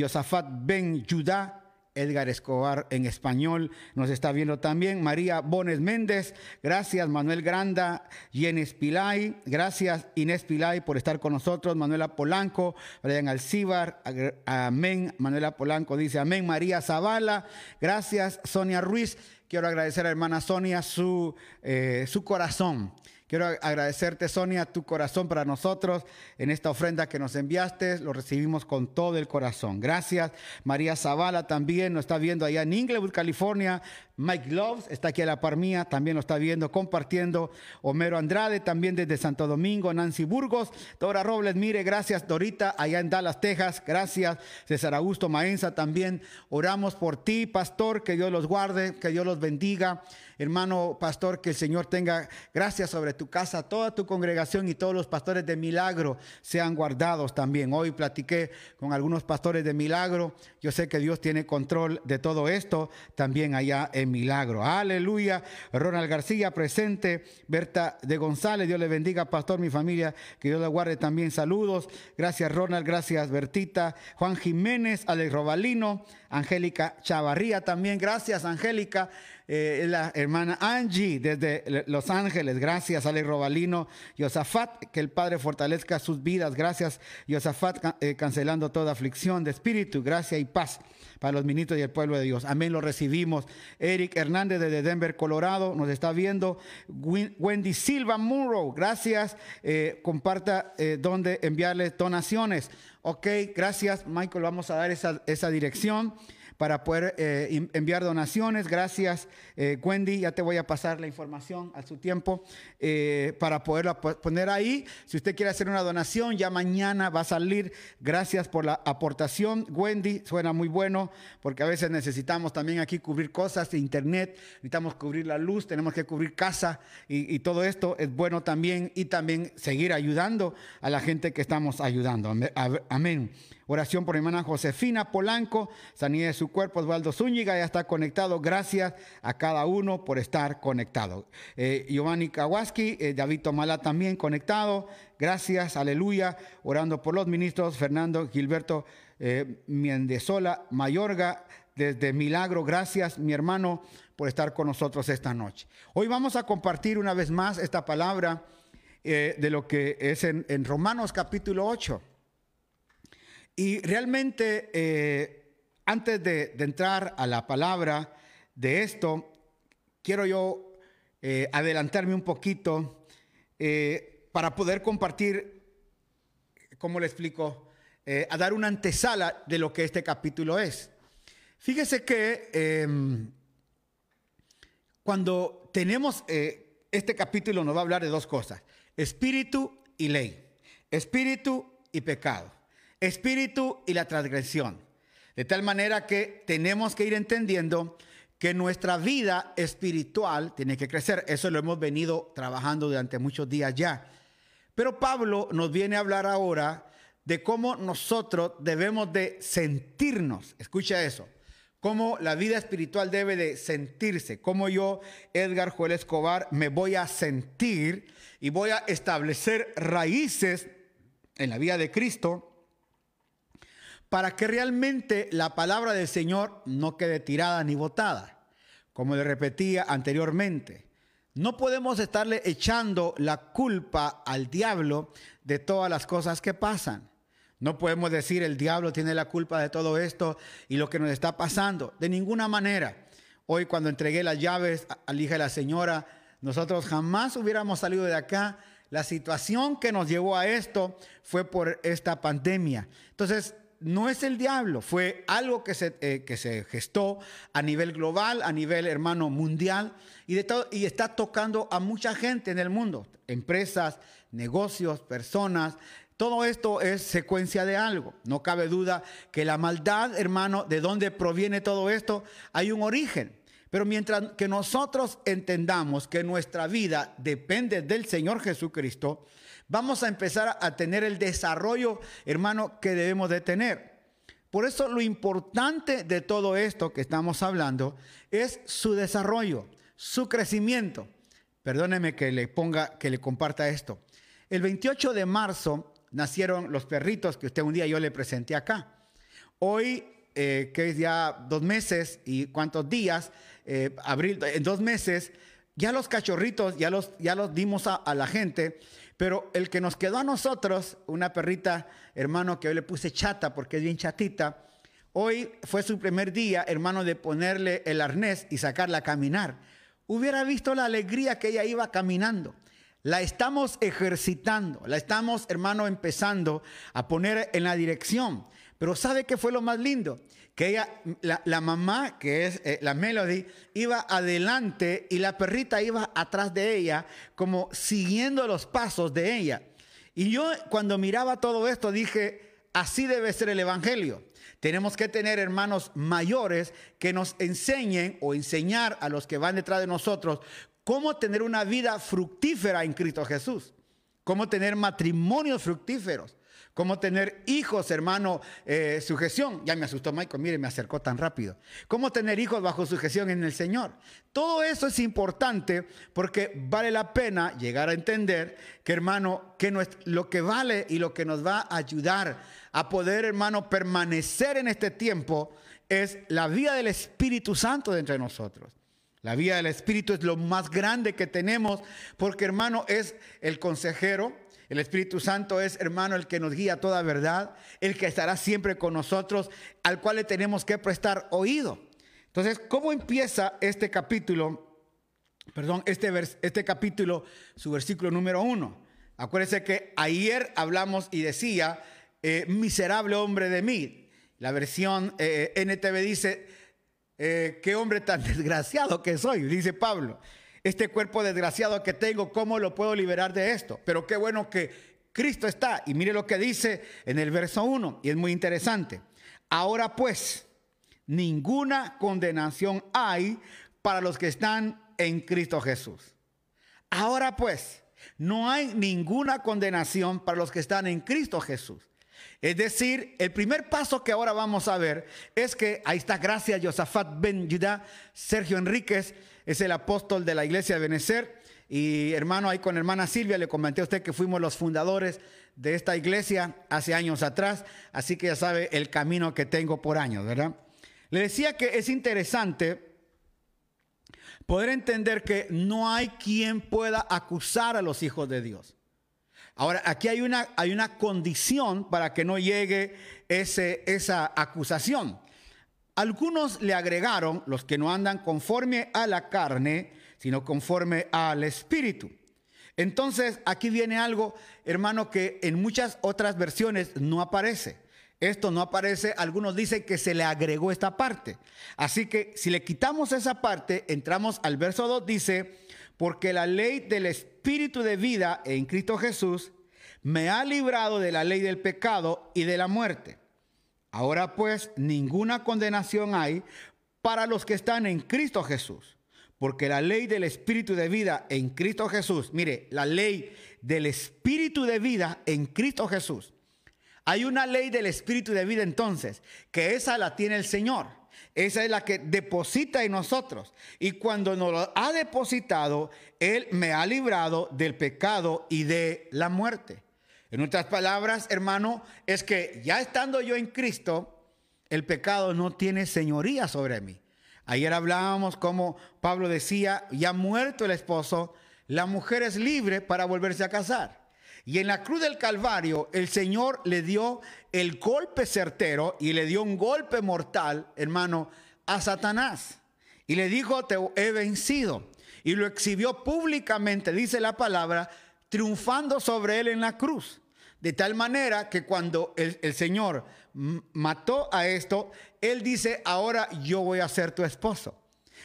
Ben Judá, Edgar Escobar en español nos está viendo también. María Bones Méndez, gracias. Manuel Granda, Yenes Pilay, gracias Inés Pilay por estar con nosotros. Manuela Polanco, Brian Alcíbar, amén. Manuela Polanco dice amén. María Zavala, gracias. Sonia Ruiz, quiero agradecer a hermana Sonia su, eh, su corazón. Quiero agradecerte, Sonia, tu corazón para nosotros en esta ofrenda que nos enviaste. Lo recibimos con todo el corazón. Gracias. María Zavala también nos está viendo allá en Inglewood, California. Mike Loves está aquí a la par mía, también lo está viendo, compartiendo. Homero Andrade también desde Santo Domingo. Nancy Burgos. Dora Robles, mire, gracias. Dorita, allá en Dallas, Texas. Gracias. César Augusto Maenza también. Oramos por ti, pastor. Que Dios los guarde, que Dios los bendiga. Hermano pastor, que el Señor tenga gracias sobre tu casa, toda tu congregación y todos los pastores de milagro sean guardados también. Hoy platiqué con algunos pastores de milagro. Yo sé que Dios tiene control de todo esto también allá en milagro. Aleluya. Ronald García presente. Berta de González, Dios le bendiga, pastor, mi familia, que Dios le guarde también. Saludos. Gracias Ronald, gracias Bertita. Juan Jiménez, Alex Robalino, Angélica Chavarría también. Gracias Angélica. Eh, la hermana Angie desde Los Ángeles. Gracias, Ale Robalino. Yosafat, que el Padre fortalezca sus vidas. Gracias, Yosafat, eh, cancelando toda aflicción de espíritu, gracia y paz para los ministros y el pueblo de Dios. Amén, lo recibimos. Eric Hernández desde Denver, Colorado, nos está viendo. Wendy Silva Muro, gracias. Eh, comparta dónde enviarles donaciones. Ok, gracias, Michael. Vamos a dar esa dirección para poder eh, enviar donaciones. Gracias, eh, Wendy. Ya te voy a pasar la información a su tiempo eh, para poderla poner ahí. Si usted quiere hacer una donación, ya mañana va a salir. Gracias por la aportación, Wendy. Suena muy bueno porque a veces necesitamos también aquí cubrir cosas internet, necesitamos cubrir la luz, tenemos que cubrir casa y todo esto es bueno también y también seguir ayudando a la gente que estamos ayudando. Amén. Oración por mi hermana Josefina Polanco, sanidad de su cuerpo, Osvaldo Zúñiga, ya está conectado. Gracias a cada uno por estar conectado. Eh, Giovanni Kawaski, eh, David Tomala también conectado. Gracias, aleluya. Orando por los ministros, Fernando Gilberto eh, Miendesola Mayorga, desde Milagro. Gracias, mi hermano, por estar con nosotros esta noche. Hoy vamos a compartir una vez más esta palabra de lo que es en, en Romanos capítulo 8. Y realmente, eh, antes de, entrar a la palabra de esto, quiero yo eh, adelantarme un poquito eh, para poder compartir, ¿cómo le explico? a dar una antesala de lo que este capítulo es. Fíjese que em, cuando tenemos este capítulo nos va a hablar de dos cosas, espíritu y ley, espíritu y pecado espíritu y la transgresión. De tal manera que tenemos que ir entendiendo que nuestra vida espiritual tiene que crecer. Eso lo hemos venido trabajando durante muchos días ya. Pero Pablo nos viene a hablar ahora de cómo nosotros debemos de sentirnos. Escucha eso. Cómo la vida espiritual debe de sentirse. Cómo yo, Edgar Joel Escobar, me voy a sentir y voy a establecer raíces en la vida de Cristo para que realmente la palabra del Señor no quede tirada ni botada, como le repetía anteriormente. No podemos estarle echando la culpa al diablo de todas las cosas que pasan. No podemos decir el diablo tiene la culpa de todo esto y lo que nos está pasando. De ninguna manera. Hoy cuando entregué las llaves al hija de la señora, nosotros jamás hubiéramos salido de acá. La situación que nos llevó a esto fue por esta pandemia. Entonces, no es el diablo, fue algo que se, eh, que se gestó a nivel global, a nivel hermano mundial, y, de y está tocando a mucha gente en el mundo, empresas, negocios, personas. Todo esto es secuencia de algo. No cabe duda que la maldad, hermano, de dónde proviene todo esto, hay un origen. Pero mientras que nosotros entendamos que nuestra vida depende del Señor Jesucristo, vamos a empezar a tener el desarrollo, hermano, que debemos de tener. Por eso lo importante de todo esto que estamos hablando es su desarrollo, su crecimiento. Perdóneme que le ponga, que le comparta esto. El 28 de marzo nacieron los perritos que usted un día yo le presenté acá. Hoy, eh, que es ya dos meses y cuántos días, eh, abril, en dos meses, ya los cachorritos, ya los, ya los dimos a la gente pero el que nos quedó a nosotros, una perrita, hermano, que hoy le puse chata porque es bien chatita, hoy fue su primer día, hermano, de ponerle el arnés y sacarla a caminar. Hubiera visto la alegría que ella iba caminando. La estamos ejercitando, la estamos, hermano, empezando a poner en la dirección. Pero ¿sabe qué fue lo más lindo? que ella, la, mamá, que es eh, la Melody, iba adelante y la perrita iba atrás de ella, como siguiendo los pasos de ella. Y yo cuando miraba todo esto dije, así debe ser el Evangelio. Tenemos que tener hermanos mayores que nos enseñen o enseñar a los que van detrás de nosotros cómo tener una vida fructífera en Cristo Jesús, cómo tener matrimonios fructíferos Cómo tener hijos, hermano, eh, sujeción. Ya me asustó Michael, mire, me acercó tan rápido. Cómo tener hijos bajo sujeción en el Señor. Todo eso es importante porque vale la pena llegar a entender que, hermano, que lo que vale y lo que nos va a ayudar a poder, hermano, permanecer en este tiempo es la vida del Espíritu Santo dentro de nosotros. La vida del Espíritu es lo más grande que tenemos porque, hermano, es el consejero, el Espíritu Santo es, hermano, el que nos guía a toda verdad, el que estará siempre con nosotros, al cual le tenemos que prestar oído. Entonces, ¿cómo empieza este capítulo? Perdón, este, este capítulo, su versículo número uno. Acuérdense que ayer hablamos y decía, eh, miserable hombre de mí. La versión eh, NTV dice, eh, qué hombre tan desgraciado que soy, dice Pablo este cuerpo desgraciado que tengo, ¿cómo lo puedo liberar de esto? Pero qué bueno que Cristo está. Y mire lo que dice en el verso 1, y es muy interesante. Ahora pues, ninguna condenación hay para los que están en Cristo Jesús. Ahora pues, no hay ninguna condenación para los que están en Cristo Jesús. Es decir, el primer paso que ahora vamos a ver es que ahí está, gracias Josafat Ben Judá, Sergio Enríquez, es el apóstol de la iglesia de Benecer. Y hermano, ahí con hermana Silvia le comenté a usted que fuimos los fundadores de esta iglesia hace años atrás, así que ya sabe el camino que tengo por años, ¿verdad? Le decía que es interesante poder entender que no hay quien pueda acusar a los hijos de Dios. Ahora, aquí hay una, hay una condición para que no llegue ese, esa acusación. Algunos le agregaron los que no andan conforme a la carne, sino conforme al espíritu. Entonces, aquí viene algo, hermano, que en muchas otras versiones no aparece. Esto no aparece, algunos dicen que se le agregó esta parte. Así que si le quitamos esa parte, entramos al verso 2, dice, porque la ley del espíritu de vida en Cristo Jesús me ha librado de la ley del pecado y de la muerte. Ahora pues ninguna condenación hay para los que están en Cristo Jesús, porque la ley del Espíritu de vida en Cristo Jesús, mire, la ley del Espíritu de vida en Cristo Jesús. Hay una ley del Espíritu de vida entonces, que esa la tiene el Señor. Esa es la que deposita en nosotros. Y cuando nos lo ha depositado, Él me ha librado del pecado y de la muerte. En otras palabras, hermano, es que ya estando yo en Cristo, el pecado no tiene señoría sobre mí. Ayer hablábamos como Pablo decía, ya muerto el esposo, la mujer es libre para volverse a casar. Y en la cruz del Calvario el Señor le dio el golpe certero y le dio un golpe mortal, hermano, a Satanás. Y le dijo, te he vencido. Y lo exhibió públicamente, dice la palabra, triunfando sobre él en la cruz. De tal manera que cuando el, el, Señor mató a esto, Él dice, ahora yo voy a ser tu esposo.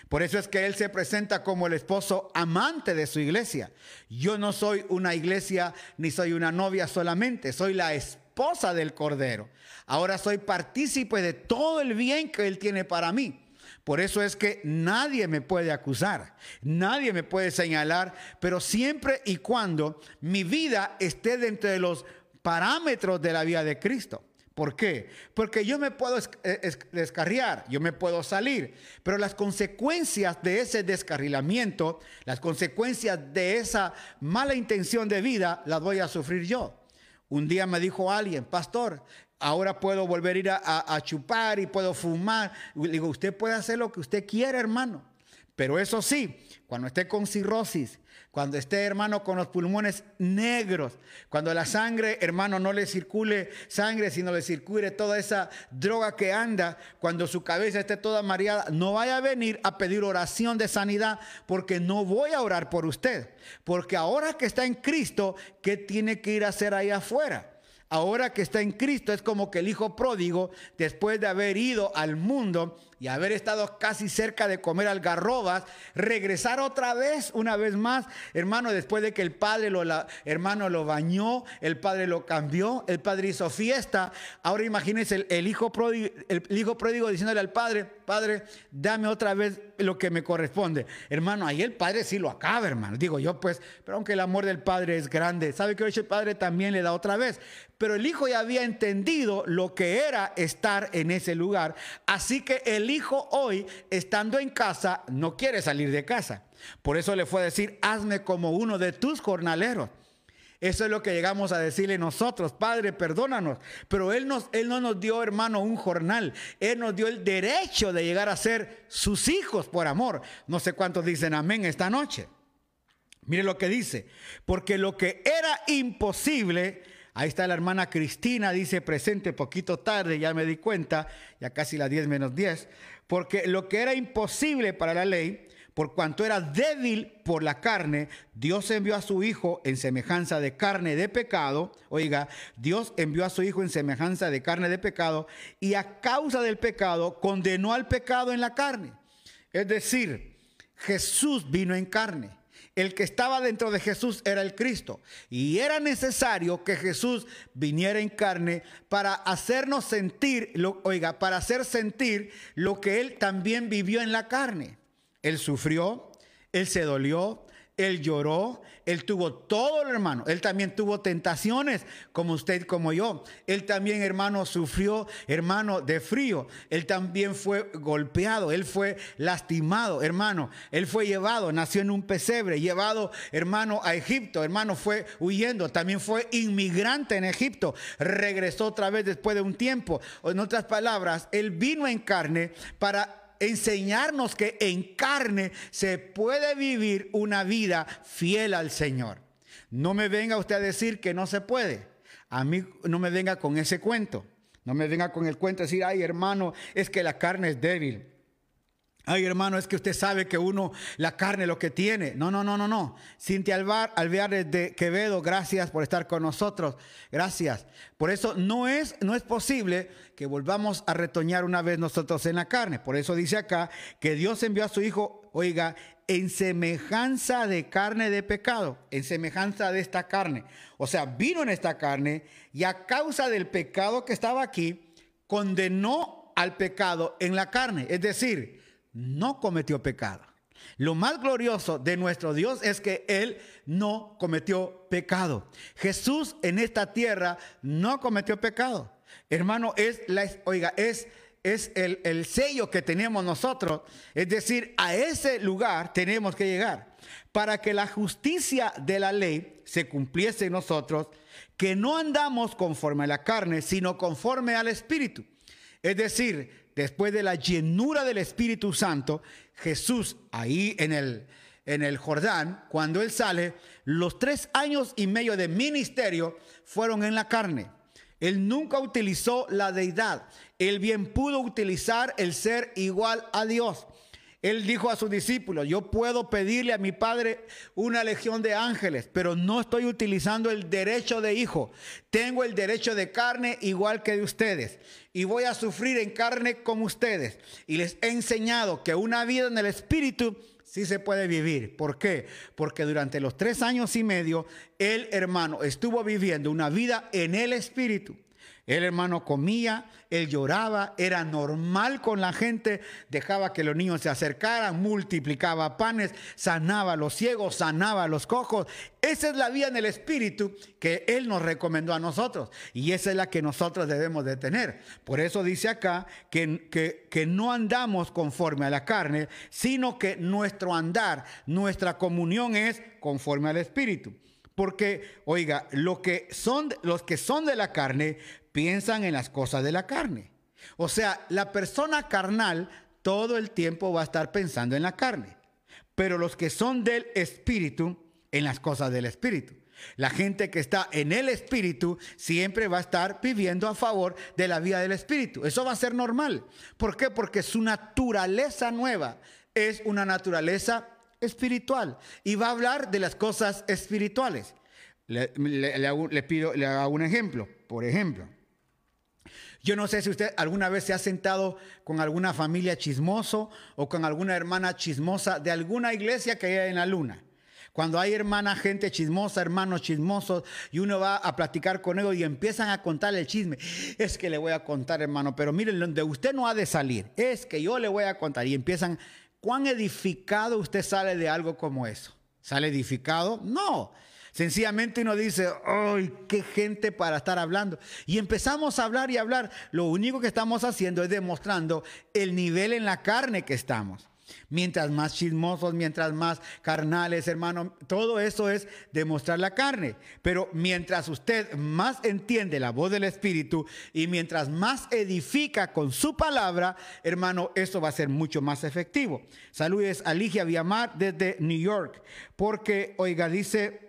Por eso es que Él se presenta como el esposo amante de su iglesia. Yo no soy una iglesia ni soy una novia solamente, soy la esposa del Cordero. Ahora soy partícipe de todo el bien que Él tiene para mí. Por eso es que nadie me puede acusar, nadie me puede señalar, pero siempre y cuando mi vida esté dentro de los parámetros de la vida de Cristo. ¿Por qué? Porque yo me puedo eh, descarriar, yo me puedo salir, pero las consecuencias de ese descarrilamiento, las consecuencias de esa mala intención de vida, las voy a sufrir yo. Un día me dijo alguien, pastor, ahora puedo volver a ir a, chupar y puedo fumar. digo, usted puede hacer lo que usted quiera, hermano. Pero eso sí, cuando esté con cirrosis, cuando esté, hermano, con los pulmones negros, cuando la sangre, hermano, no le circule sangre, sino le circule toda esa droga que anda, cuando su cabeza esté toda mareada, no vaya a venir a pedir oración de sanidad, porque no voy a orar por usted. Porque ahora que está en Cristo, ¿qué tiene que ir a hacer ahí afuera? Ahora que está en Cristo es como que el hijo pródigo, después de haber ido al mundo, y haber estado casi cerca de comer algarrobas, regresar otra vez, una vez más, hermano, después de que el padre lo, hermano, lo bañó, el padre lo cambió, el padre hizo fiesta. Ahora imagínense el, hijo, pródigo, el hijo pródigo diciéndole al padre, padre, dame otra vez lo que me corresponde. Hermano, ahí el padre sí lo acaba, hermano. Digo yo, pues, pero aunque el amor del padre es grande, ¿sabe que hoy el padre también le da otra vez? Pero el hijo ya había entendido lo que era estar en ese lugar. Así que el hijo hoy, estando en casa, no quiere salir de casa. Por eso le fue a decir, hazme como uno de tus jornaleros. Eso es lo que llegamos a decirle nosotros, Padre, perdónanos. Pero él, nos, él no nos dio, hermano, un jornal. Él nos dio el derecho de llegar a ser sus hijos por amor. No sé cuántos dicen amén esta noche. Mire lo que dice. Porque lo que era imposible Ahí está la hermana Cristina, dice presente poquito tarde, ya me di cuenta, ya casi las 10 menos 10, porque lo que era imposible para la ley, por cuanto era débil por la carne, Dios envió a su Hijo en semejanza de carne de pecado. Oiga, Dios envió a su Hijo en semejanza de carne de pecado y a causa del pecado condenó al pecado en la carne. Es decir, Jesús vino en carne el que estaba dentro de Jesús era el Cristo. Y era necesario que Jesús viniera en carne para hacernos sentir, lo, oiga, para hacer sentir lo que él también vivió en la carne. Él sufrió, él se dolió, él lloró, él tuvo todo, hermano. Él también tuvo tentaciones, como usted, como yo. Él también, hermano, sufrió, hermano, de frío. Él también fue golpeado, él fue lastimado, hermano. Él fue llevado, nació en un pesebre, llevado, hermano, a Egipto. Hermano, fue huyendo. También fue inmigrante en Egipto. Regresó otra vez después de un tiempo. En otras palabras, él vino en carne para enseñarnos que en carne se puede vivir una vida fiel al Señor. No me venga usted a decir que no se puede. A mí no me venga con ese cuento. No me venga con el cuento de decir, ay hermano, es que la carne es débil. Ay, hermano, es que usted sabe que uno, la carne, lo que tiene. No, no, no, no, no. Cintia Alvar, Alvear de Quevedo, gracias por estar con nosotros. Gracias. Por eso no es, no es posible que volvamos a retoñar una vez nosotros en la carne. Por eso dice acá que Dios envió a su Hijo, oiga, en semejanza de carne de pecado, en semejanza de esta carne. O sea, vino en esta carne y a causa del pecado que estaba aquí, condenó al pecado en la carne. Es decir, no cometió pecado. Lo más glorioso de nuestro Dios es que Él no cometió pecado. Jesús en esta tierra no cometió pecado. Hermano, es la, oiga, es, es el, el sello que tenemos nosotros. Es decir, a ese lugar tenemos que llegar para que la justicia de la ley se cumpliese en nosotros, que no andamos conforme a la carne, sino conforme al Espíritu. Es decir, después de la llenura del Espíritu Santo, Jesús ahí en el, en el Jordán, cuando él sale, los tres años y medio de ministerio fueron en la carne. Él nunca utilizó la deidad. Él bien pudo utilizar el ser igual a Dios. Él dijo a sus discípulos, yo puedo pedirle a mi Padre una legión de ángeles, pero no estoy utilizando el derecho de hijo. Tengo el derecho de carne igual que de ustedes. Y voy a sufrir en carne como ustedes. Y les he enseñado que una vida en el Espíritu sí se puede vivir. ¿Por qué? Porque durante los tres años y medio, el hermano estuvo viviendo una vida en el Espíritu. El hermano comía, él lloraba, era normal con la gente, dejaba que los niños se acercaran, multiplicaba panes, sanaba a los ciegos, sanaba a los cojos. Esa es la vida en el Espíritu que Él nos recomendó a nosotros y esa es la que nosotros debemos de tener. Por eso dice acá que, que, que no andamos conforme a la carne, sino que nuestro andar, nuestra comunión es conforme al Espíritu. Porque, oiga, lo que son, los que son de la carne piensan en las cosas de la carne. O sea, la persona carnal todo el tiempo va a estar pensando en la carne. Pero los que son del espíritu, en las cosas del espíritu. La gente que está en el espíritu siempre va a estar viviendo a favor de la vida del espíritu. Eso va a ser normal. ¿Por qué? Porque su naturaleza nueva es una naturaleza espiritual y va a hablar de las cosas espirituales. Le, pido, le hago un ejemplo. Por ejemplo, yo no sé si usted alguna vez se ha sentado con alguna familia chismoso o con alguna hermana chismosa de alguna iglesia que hay en la luna. Cuando hay hermana, gente chismosa, hermanos chismosos, y uno va a platicar con ellos y empiezan a contar el chisme. Es que le voy a contar, hermano, pero miren, donde usted no ha de salir, es que yo le voy a contar. Y empiezan, ¿cuán edificado usted sale de algo como eso? ¿Sale edificado? No. Sencillamente uno dice, ¡ay, qué gente para estar hablando! Y empezamos a hablar y hablar. Lo único que estamos haciendo es demostrando el nivel en la carne que estamos. Mientras más chismosos, mientras más carnales, hermano, todo eso es demostrar la carne. Pero mientras usted más entiende la voz del Espíritu y mientras más edifica con su palabra, hermano, eso va a ser mucho más efectivo. Saludes a Ligia Viamar desde New York, porque, oiga, dice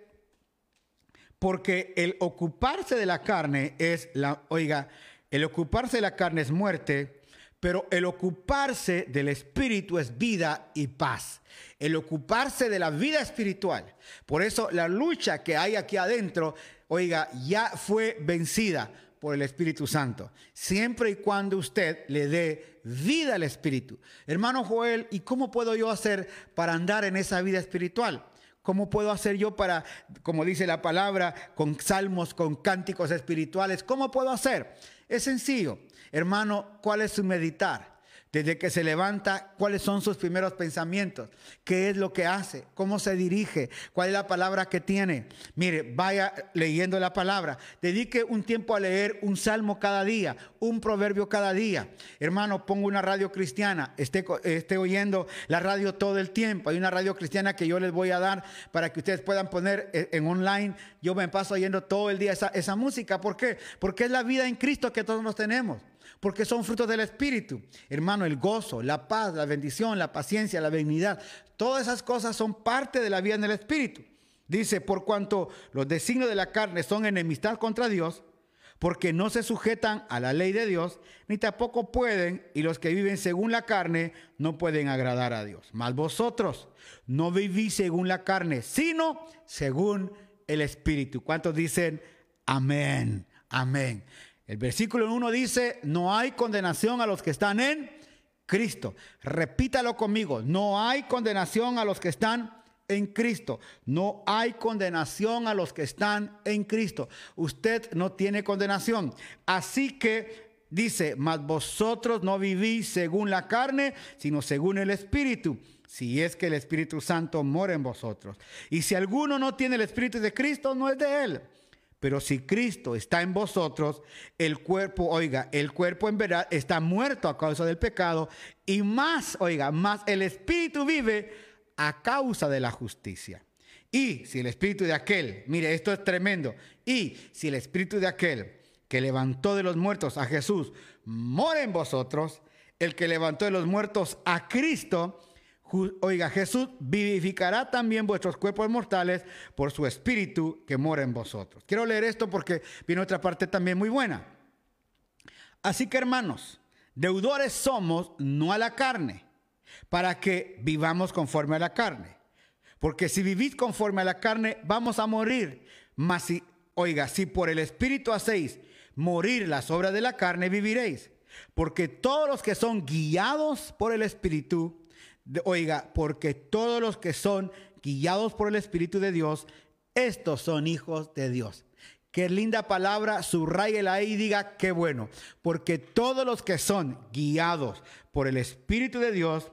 porque el ocuparse de la carne es la, oiga, el ocuparse de la carne es muerte, pero el ocuparse del espíritu es vida y paz. El ocuparse de la vida espiritual. Por eso la lucha que hay aquí adentro, oiga, ya fue vencida por el Espíritu Santo, siempre y cuando usted le dé vida al Espíritu. Hermano Joel, ¿y cómo puedo yo hacer para andar en esa vida espiritual? ¿Cómo puedo hacer yo para, como dice la palabra, con salmos, con cánticos espirituales? ¿Cómo puedo hacer? Es sencillo. Hermano, ¿cuál es su meditar? Desde que se levanta, cuáles son sus primeros pensamientos, qué es lo que hace, cómo se dirige, cuál es la palabra que tiene. Mire, vaya leyendo la palabra. Dedique un tiempo a leer un salmo cada día, un proverbio cada día. Hermano, pongo una radio cristiana, esté, esté oyendo la radio todo el tiempo. Hay una radio cristiana que yo les voy a dar para que ustedes puedan poner eh, en online. Yo me paso oyendo todo el día esa, esa música. ¿Por qué? Porque es la vida en Cristo que todos nos tenemos porque son frutos del Espíritu. Hermano, el gozo, la paz, la bendición, la paciencia, la benignidad, todas esas cosas son parte de la vida en el Espíritu. Dice, por cuanto los designios de la carne son enemistad contra Dios, porque no se sujetan a la ley de Dios, ni tampoco pueden, y los que viven según la carne no pueden agradar a Dios. Mas vosotros no vivís según la carne, sino según el Espíritu. ¿Cuántos dicen amén? Amén. El versículo 1 dice, no hay condenación a los que están en Cristo. Repítalo conmigo, no hay condenación a los que están en Cristo. No hay condenación a los que están en Cristo. Usted no tiene condenación. Así que dice, mas vosotros no vivís según la carne, sino según el Espíritu. Si es que el Espíritu Santo mora en vosotros. Y si alguno no tiene el Espíritu de Cristo, no es de él. Pero si Cristo está en vosotros, el cuerpo, oiga, el cuerpo en verdad está muerto a causa del pecado y más, oiga, más el espíritu vive a causa de la justicia. Y si el espíritu de aquel, mire, esto es tremendo, y si el espíritu de aquel que levantó de los muertos a Jesús mora en vosotros, el que levantó de los muertos a Cristo, Oiga, Jesús vivificará también vuestros cuerpos mortales por su espíritu que mora en vosotros. Quiero leer esto porque viene otra parte también muy buena. Así que hermanos, deudores somos no a la carne, para que vivamos conforme a la carne. Porque si vivís conforme a la carne, vamos a morir. Mas si, oiga, si por el Espíritu hacéis morir las obras de la carne, viviréis. Porque todos los que son guiados por el Espíritu, oiga, porque todos los que son guiados por el Espíritu de Dios, estos son hijos de Dios. Qué linda palabra, subrayela ahí y diga qué bueno. Porque todos los que son guiados por el Espíritu de Dios,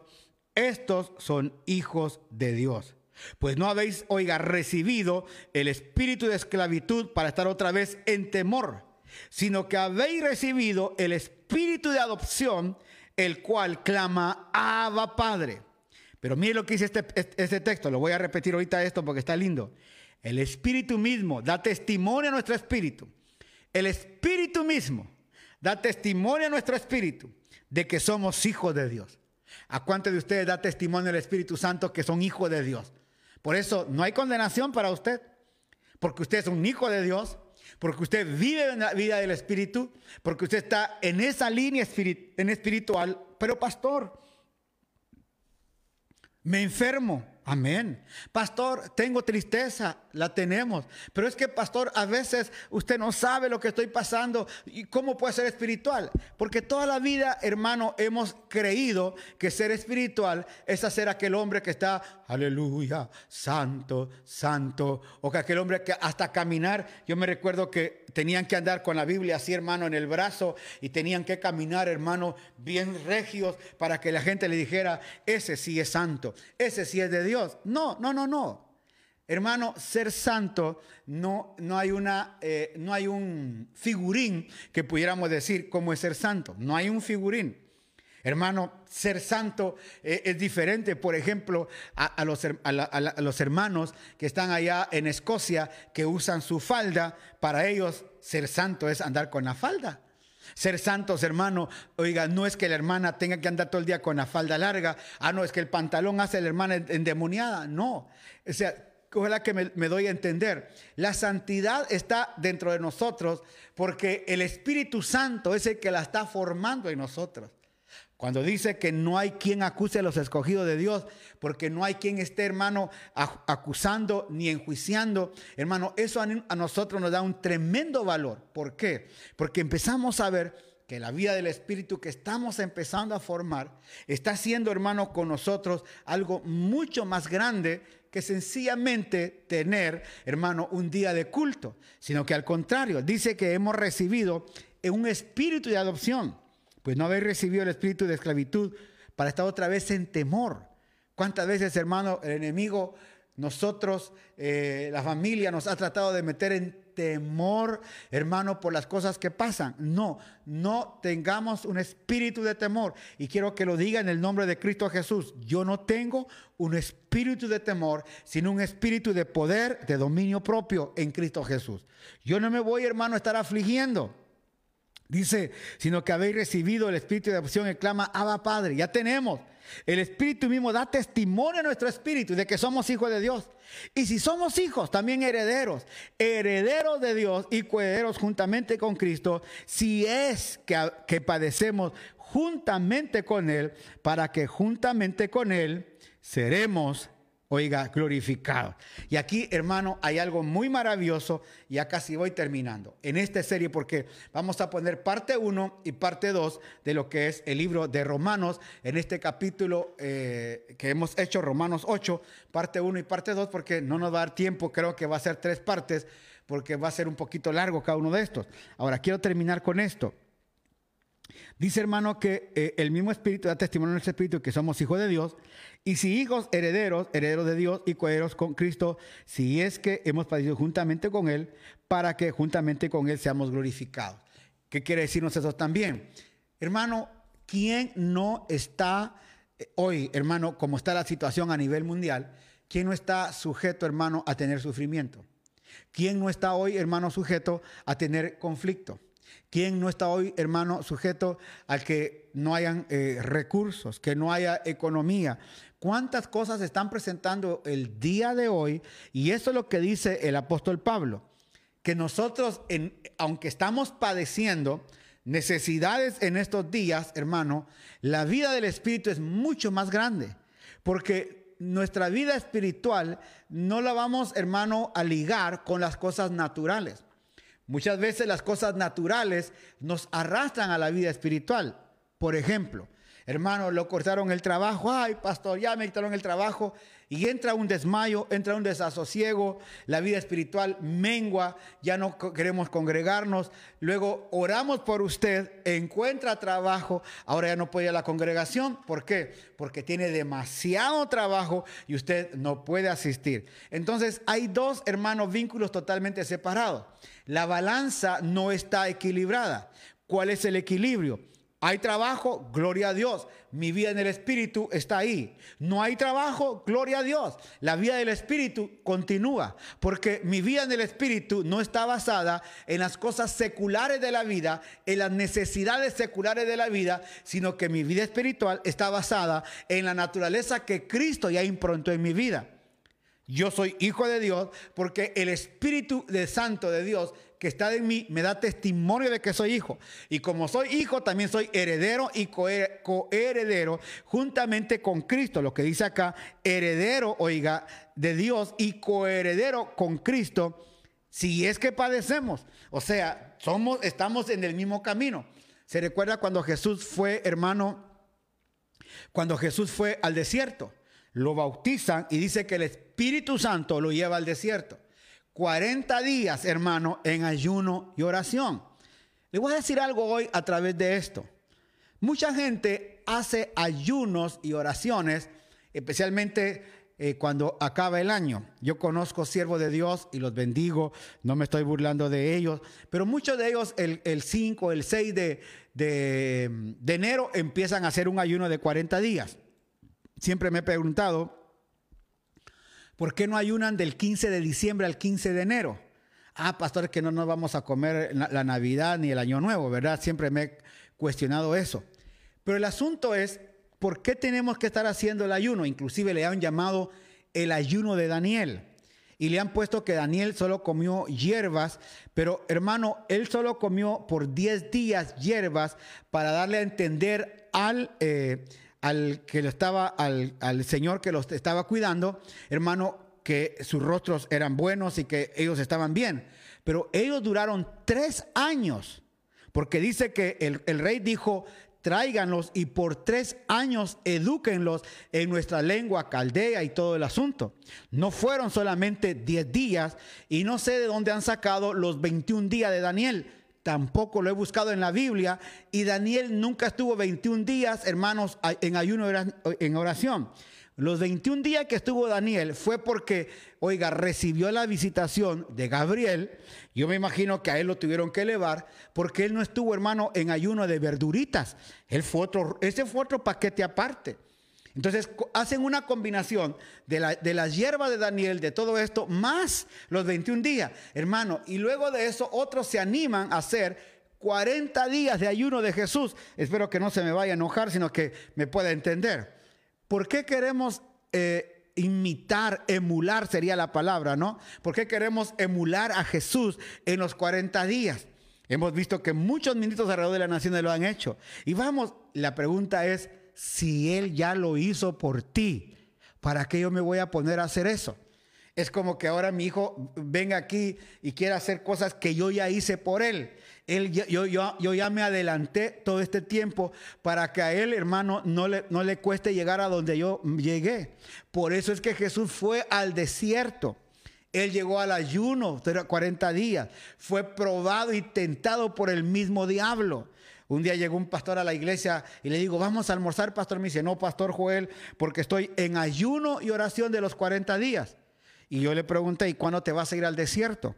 estos son hijos de Dios. Pues no habéis, oiga, recibido el espíritu de esclavitud para estar otra vez en temor, sino que habéis recibido el espíritu de adopción, el cual clama, Abba Padre. Pero mire lo que dice este, este, este, texto, lo voy a repetir ahorita esto porque está lindo. El espíritu mismo da testimonio a nuestro espíritu. El espíritu mismo da testimonio a nuestro espíritu de que somos hijos de Dios. ¿A cuántos de ustedes da testimonio el Espíritu Santo que son hijos de Dios? Por eso no hay condenación para usted, porque usted es un hijo de Dios, porque usted vive en la vida del Espíritu, porque usted está en esa línea espiritual. Pero pastor, me enfermo. Amén. Pastor, tengo tristeza, la tenemos. Pero es que, pastor, a veces usted no sabe lo que estoy pasando y cómo puede ser espiritual. Porque toda la vida, hermano, hemos creído que ser espiritual es hacer aquel hombre que está, aleluya, santo, santo. O que aquel hombre que hasta caminar, yo me recuerdo que tenían que andar con la Biblia así, hermano, en el brazo y tenían que caminar, hermano, bien regios para que la gente le dijera, ese sí es santo, ese sí es de Dios. No, no, no, no. Hermano, ser santo no, no, hay una, eh, no hay un figurín que pudiéramos decir cómo es ser santo. No hay un figurín. Hermano, ser santo eh, es diferente, por ejemplo, a, los, a, los, hermanos que están allá en Escocia que usan su falda. Para ellos, ser santo es andar con la falda. Ser santos, hermano, oiga, no es que la hermana tenga que andar todo el día con la falda larga. Ah, no, es que el pantalón hace a la hermana endemoniada. No. O sea, ojalá que me doy a entender. La santidad está dentro de nosotros porque el Espíritu Santo es el que la está formando en nosotros. Cuando dice que no hay quien acuse a los escogidos de Dios, porque no hay quien esté, hermano, acusando ni enjuiciando, hermano, eso a nosotros nos da un tremendo valor. ¿Por qué? Porque empezamos a ver que la vida del Espíritu que estamos empezando a formar está haciendo, hermano, con nosotros algo mucho más grande que sencillamente tener, hermano, un día de culto, sino que al contrario, dice que hemos recibido un espíritu de adopción pues no habéis recibido el espíritu de esclavitud para estar otra vez en temor. ¿Cuántas veces, hermano, el enemigo, nosotros, eh, la familia nos ha tratado de meter en temor, hermano, por las cosas que pasan? No, no tengamos un espíritu de temor. Y quiero que lo diga en el nombre de Cristo Jesús. Yo no tengo un espíritu de temor, sino un espíritu de poder, de dominio propio en Cristo Jesús. Yo no me voy, hermano, a estar afligiendo. Dice, sino que habéis recibido el Espíritu de adopción y clama, Abba Padre. Ya tenemos. El Espíritu mismo da testimonio a nuestro espíritu de que somos hijos de Dios. Y si somos hijos, también herederos. Herederos de Dios y coherederos juntamente con Cristo, si es que, que padecemos juntamente con Él, para que juntamente con Él seremos Oiga, glorificado. Y aquí, hermano, hay algo muy maravilloso. Ya casi voy terminando en esta serie porque vamos a poner parte 1 y parte 2 de lo que es el libro de Romanos en este capítulo eh, que hemos hecho, Romanos 8, parte 1 y parte 2, porque no nos va a dar tiempo, creo que va a ser tres partes, porque va a ser un poquito largo cada uno de estos. Ahora, quiero terminar con esto. Dice hermano que eh, el mismo Espíritu da testimonio en nuestro Espíritu que somos hijos de Dios. Y si hijos, herederos, herederos de Dios y coheros con Cristo, si es que hemos padecido juntamente con Él, para que juntamente con Él seamos glorificados. ¿Qué quiere decirnos eso también? Hermano, ¿quién no está eh, hoy, hermano, como está la situación a nivel mundial, quién no está sujeto, hermano, a tener sufrimiento? ¿Quién no está hoy, hermano, sujeto a tener conflicto? ¿Quién no está hoy, hermano, sujeto al que no hayan eh, recursos, que no haya economía? ¿Cuántas cosas están presentando el día de hoy? Y eso es lo que dice el apóstol Pablo, que nosotros, aunque estamos padeciendo, necesidades en estos días, hermano, la vida del Espíritu es mucho más grande. Porque nuestra vida espiritual no la vamos, hermano, a ligar con las cosas naturales. Muchas veces las cosas naturales nos arrastran a la vida espiritual. Por ejemplo, hermano, lo cortaron el trabajo, ay, pastor, ya me quitaron el trabajo, y entra un desmayo, entra un desasosiego, la vida espiritual mengua, ya no queremos congregarnos, luego oramos por usted, encuentra trabajo, ahora ya no puede ir a la congregación, ¿por qué? Porque tiene demasiado trabajo y usted no puede asistir. Entonces hay dos hermanos vínculos totalmente separados. La balanza no está equilibrada. ¿Cuál es el equilibrio? Hay trabajo, gloria a Dios. Mi vida en el Espíritu está ahí. No hay trabajo, gloria a Dios. La vida del Espíritu continúa, porque mi vida en el Espíritu no está basada en las cosas seculares de la vida, en las necesidades seculares de la vida, sino que mi vida espiritual está basada en la naturaleza que Cristo ya improntó en mi vida. Yo soy hijo de Dios porque el Espíritu de Santo de Dios que está en mí me da testimonio de que soy hijo. Y como soy hijo, también soy heredero y coheredero juntamente con Cristo. Lo que dice acá, heredero, oiga, de Dios y coheredero con Cristo, si es que padecemos. O sea, somos, estamos en el mismo camino. Se recuerda cuando Jesús fue, hermano, cuando Jesús fue al desierto lo bautizan y dice que el Espíritu Santo lo lleva al desierto. 40 días, hermano, en ayuno y oración. Le voy a decir algo hoy a través de esto. Mucha gente hace ayunos y oraciones, especialmente eh, cuando acaba el año. Yo conozco siervos de Dios y los bendigo, no me estoy burlando de ellos, pero muchos de ellos el, 5, el 6 de, de, de enero empiezan a hacer un ayuno de 40 días siempre me he preguntado, ¿por qué no ayunan del 15 de diciembre al 15 de enero? Ah, pastor, que no nos vamos a comer la Navidad ni el Año Nuevo, ¿verdad? Siempre me he cuestionado eso. Pero el asunto es, ¿por qué tenemos que estar haciendo el ayuno? Inclusive le han llamado el ayuno de Daniel. Y le han puesto que Daniel solo comió hierbas, pero hermano, él solo comió por 10 días hierbas para darle a entender al... Eh, al que lo estaba, al, al Señor que los estaba cuidando, hermano, que sus rostros eran buenos y que ellos estaban bien. Pero ellos duraron tres años, porque dice que el, el rey dijo, tráiganlos y por tres años edúquenlos en nuestra lengua caldea y todo el asunto. No fueron solamente diez días y no sé de dónde han sacado los 21 días de Daniel tampoco lo he buscado en la Biblia. Y Daniel nunca estuvo 21 días, hermanos, en ayuno en oración. Los 21 días que estuvo Daniel fue porque, oiga, recibió la visitación de Gabriel. Yo me imagino que a él lo tuvieron que elevar porque él no estuvo, hermano, en ayuno de verduritas. Él fue otro, ese fue otro paquete aparte. Entonces hacen una combinación de, la, de las hierbas de Daniel, de todo esto, más los 21 días, hermano. Y luego de eso otros se animan a hacer 40 días de ayuno de Jesús. Espero que no se me vaya a enojar, sino que me pueda entender. ¿Por qué queremos... Eh, imitar, emular sería la palabra, ¿no? ¿Por qué queremos emular a Jesús en los 40 días? Hemos visto que muchos ministros alrededor de la nación lo han hecho. Y vamos, la pregunta es, si Él ya lo hizo por ti? ¿Para qué yo me voy a poner a hacer eso? Es como que ahora mi hijo venga aquí y quiera hacer cosas que yo ya hice por él. él yo, ya me adelanté todo este tiempo para que a él, hermano, no le, no le cueste llegar a donde yo llegué. Por eso es que Jesús fue al desierto. Él llegó al ayuno, 40 días. Fue probado y tentado por el mismo diablo. Un día llegó un pastor a la iglesia y le digo, vamos a almorzar, pastor. Me dice, no, pastor Joel, porque estoy en ayuno y oración de los 40 días. Y yo le pregunté, ¿y cuándo te vas a ir al desierto?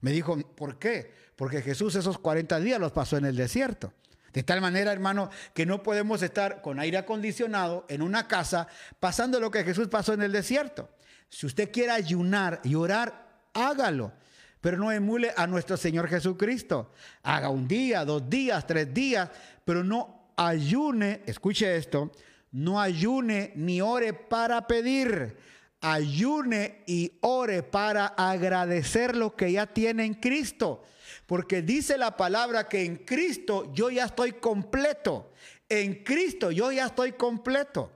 Me dijo, ¿por qué? Porque Jesús esos 40 días los pasó en el desierto. De tal manera, hermano, que no podemos estar con aire acondicionado en una casa pasando lo que Jesús pasó en el desierto. Si usted quiere ayunar y orar, hágalo pero no emule a nuestro Señor Jesucristo. Haga un día, dos días, tres días, pero no ayune, escuche esto, no ayune ni ore para pedir, ayune y ore para agradecer lo que ya tiene en Cristo. Porque dice la palabra que en Cristo yo ya estoy completo. En Cristo yo ya estoy completo.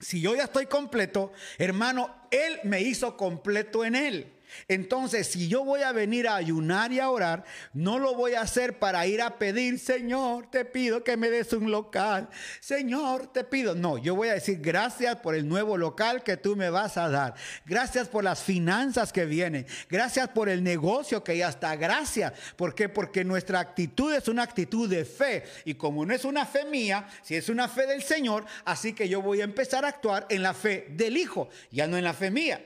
Si yo ya estoy completo, hermano, Él me hizo completo en Él. Entonces, si yo voy a venir a ayunar y a orar, no lo voy a hacer para ir a pedir, Señor, te pido que me des un local. Señor, te pido. No, yo voy a decir gracias por el nuevo local que tú me vas a dar. Gracias por las finanzas que vienen. Gracias por el negocio que ya está. Gracias. ¿Por qué? Porque nuestra actitud es una actitud de fe. Y como no es una fe mía, si es una fe del Señor, así que yo voy a empezar a actuar en la fe del Hijo, ya no en la fe mía.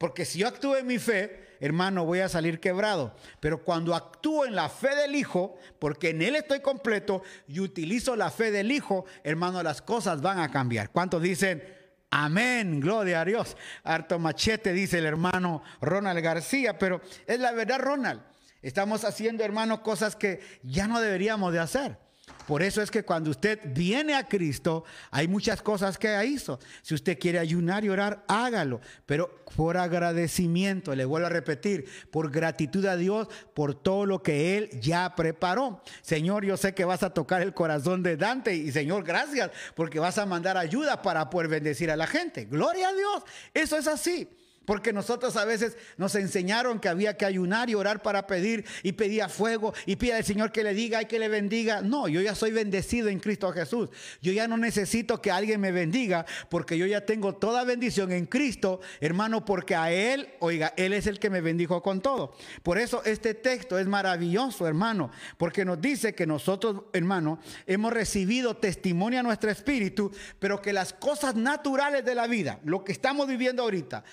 Porque si yo actúo en mi fe, hermano, voy a salir quebrado. Pero cuando actúo en la fe del Hijo, porque en Él estoy completo y utilizo la fe del Hijo, hermano, las cosas van a cambiar. ¿Cuántos dicen? Amén, gloria a Dios. Harto machete, dice el hermano Ronald García, pero es la verdad, Ronald. Estamos haciendo, hermano, cosas que ya no deberíamos de hacer. Por eso es que cuando usted viene a Cristo, hay muchas cosas que hizo. Si usted quiere ayunar y orar, hágalo. Pero por agradecimiento, le vuelvo a repetir, por gratitud a Dios por todo lo que Él ya preparó. Señor, yo sé que vas a tocar el corazón de Dante y Señor, gracias porque vas a mandar ayuda para poder bendecir a la gente. Gloria a Dios. Eso es así. Porque nosotros a veces nos enseñaron que había que ayunar y orar para pedir y pedía fuego y pide al Señor que le diga y que le bendiga. No, yo ya soy bendecido en Cristo Jesús. Yo ya no necesito que alguien me bendiga porque yo ya tengo toda bendición en Cristo, hermano, porque a Él, oiga, Él es el que me bendijo con todo. Por eso este texto es maravilloso, hermano, porque nos dice que nosotros, hermano, hemos recibido testimonio a nuestro espíritu, pero que las cosas naturales de la vida, lo que estamos viviendo ahorita,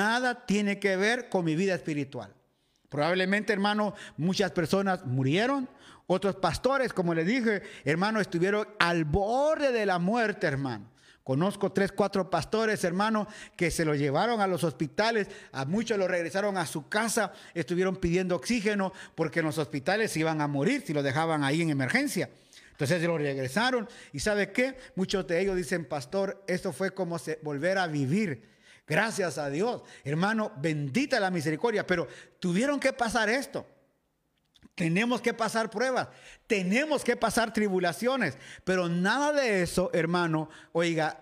nada tiene que ver con mi vida espiritual. Probablemente, hermano, muchas personas murieron. Otros pastores, como le dije, hermano, estuvieron al borde de la muerte, hermano. Conozco tres, cuatro pastores, hermano, que se lo llevaron a los hospitales, a muchos lo regresaron a su casa, estuvieron pidiendo oxígeno porque en los hospitales se iban a morir si lo dejaban ahí en emergencia. Entonces se lo regresaron y ¿sabe qué? Muchos de ellos dicen, pastor, esto fue como volver a vivir. Gracias a Dios. Hermano, bendita la misericordia. Pero tuvieron que pasar esto. Tenemos que pasar pruebas. Tenemos que pasar tribulaciones. Pero nada de eso, hermano, oiga,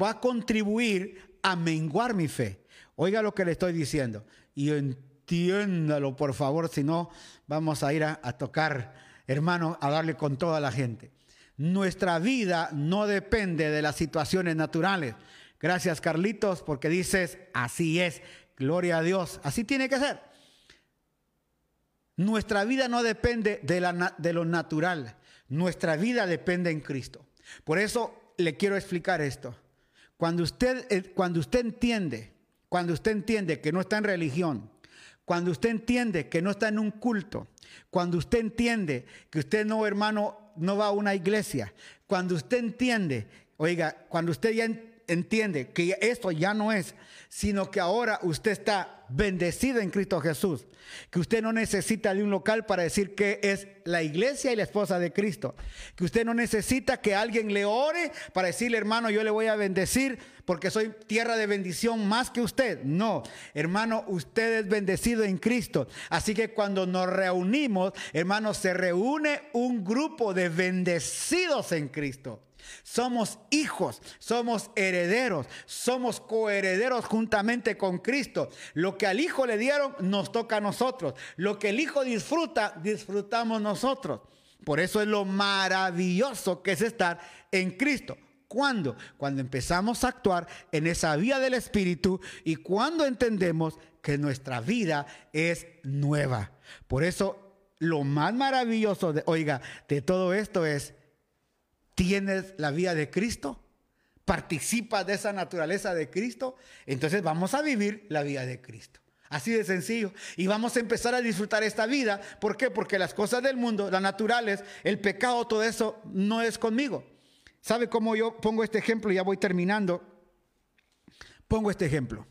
va a contribuir a menguar mi fe. Oiga lo que le estoy diciendo. Y entiéndalo, por favor, si no, vamos a ir a, a tocar, hermano, a darle con toda la gente. Nuestra vida no depende de las situaciones naturales. Gracias, Carlitos, porque dices, así es, gloria a Dios, así tiene que ser. Nuestra vida no depende de, lo natural, nuestra vida depende en Cristo. Por eso le quiero explicar esto. Cuando usted, eh, cuando usted entiende, cuando usted entiende que no está en religión, cuando usted entiende que no está en un culto, cuando usted entiende que usted no, hermano, no va a una iglesia, cuando usted entiende, oiga, cuando usted ya entiende que esto ya no es, sino que ahora usted está bendecido en Cristo Jesús, que usted no necesita de un local para decir que es la iglesia y la esposa de Cristo, que usted no necesita que alguien le ore para decirle, hermano, yo le voy a bendecir porque soy tierra de bendición más que usted. No, hermano, usted es bendecido en Cristo. Así que cuando nos reunimos, hermano, se reúne un grupo de bendecidos en Cristo. Somos hijos, somos herederos, somos coherederos juntamente con Cristo. Lo que al Hijo le dieron nos toca a nosotros. Lo que el Hijo disfruta, disfrutamos nosotros. Por eso es lo maravilloso que es estar en Cristo. ¿Cuándo? Cuando empezamos a actuar en esa vía del Espíritu y cuando entendemos que nuestra vida es nueva. Por eso lo más maravilloso de, oiga, de todo esto es tienes la vida de Cristo, participas de esa naturaleza de Cristo, entonces vamos a vivir la vida de Cristo. Así de sencillo. Y vamos a empezar a disfrutar esta vida. ¿Por qué? Porque las cosas del mundo, las naturales, el pecado, todo eso no es conmigo. ¿Sabe cómo yo pongo este ejemplo? Ya voy terminando. Pongo este ejemplo.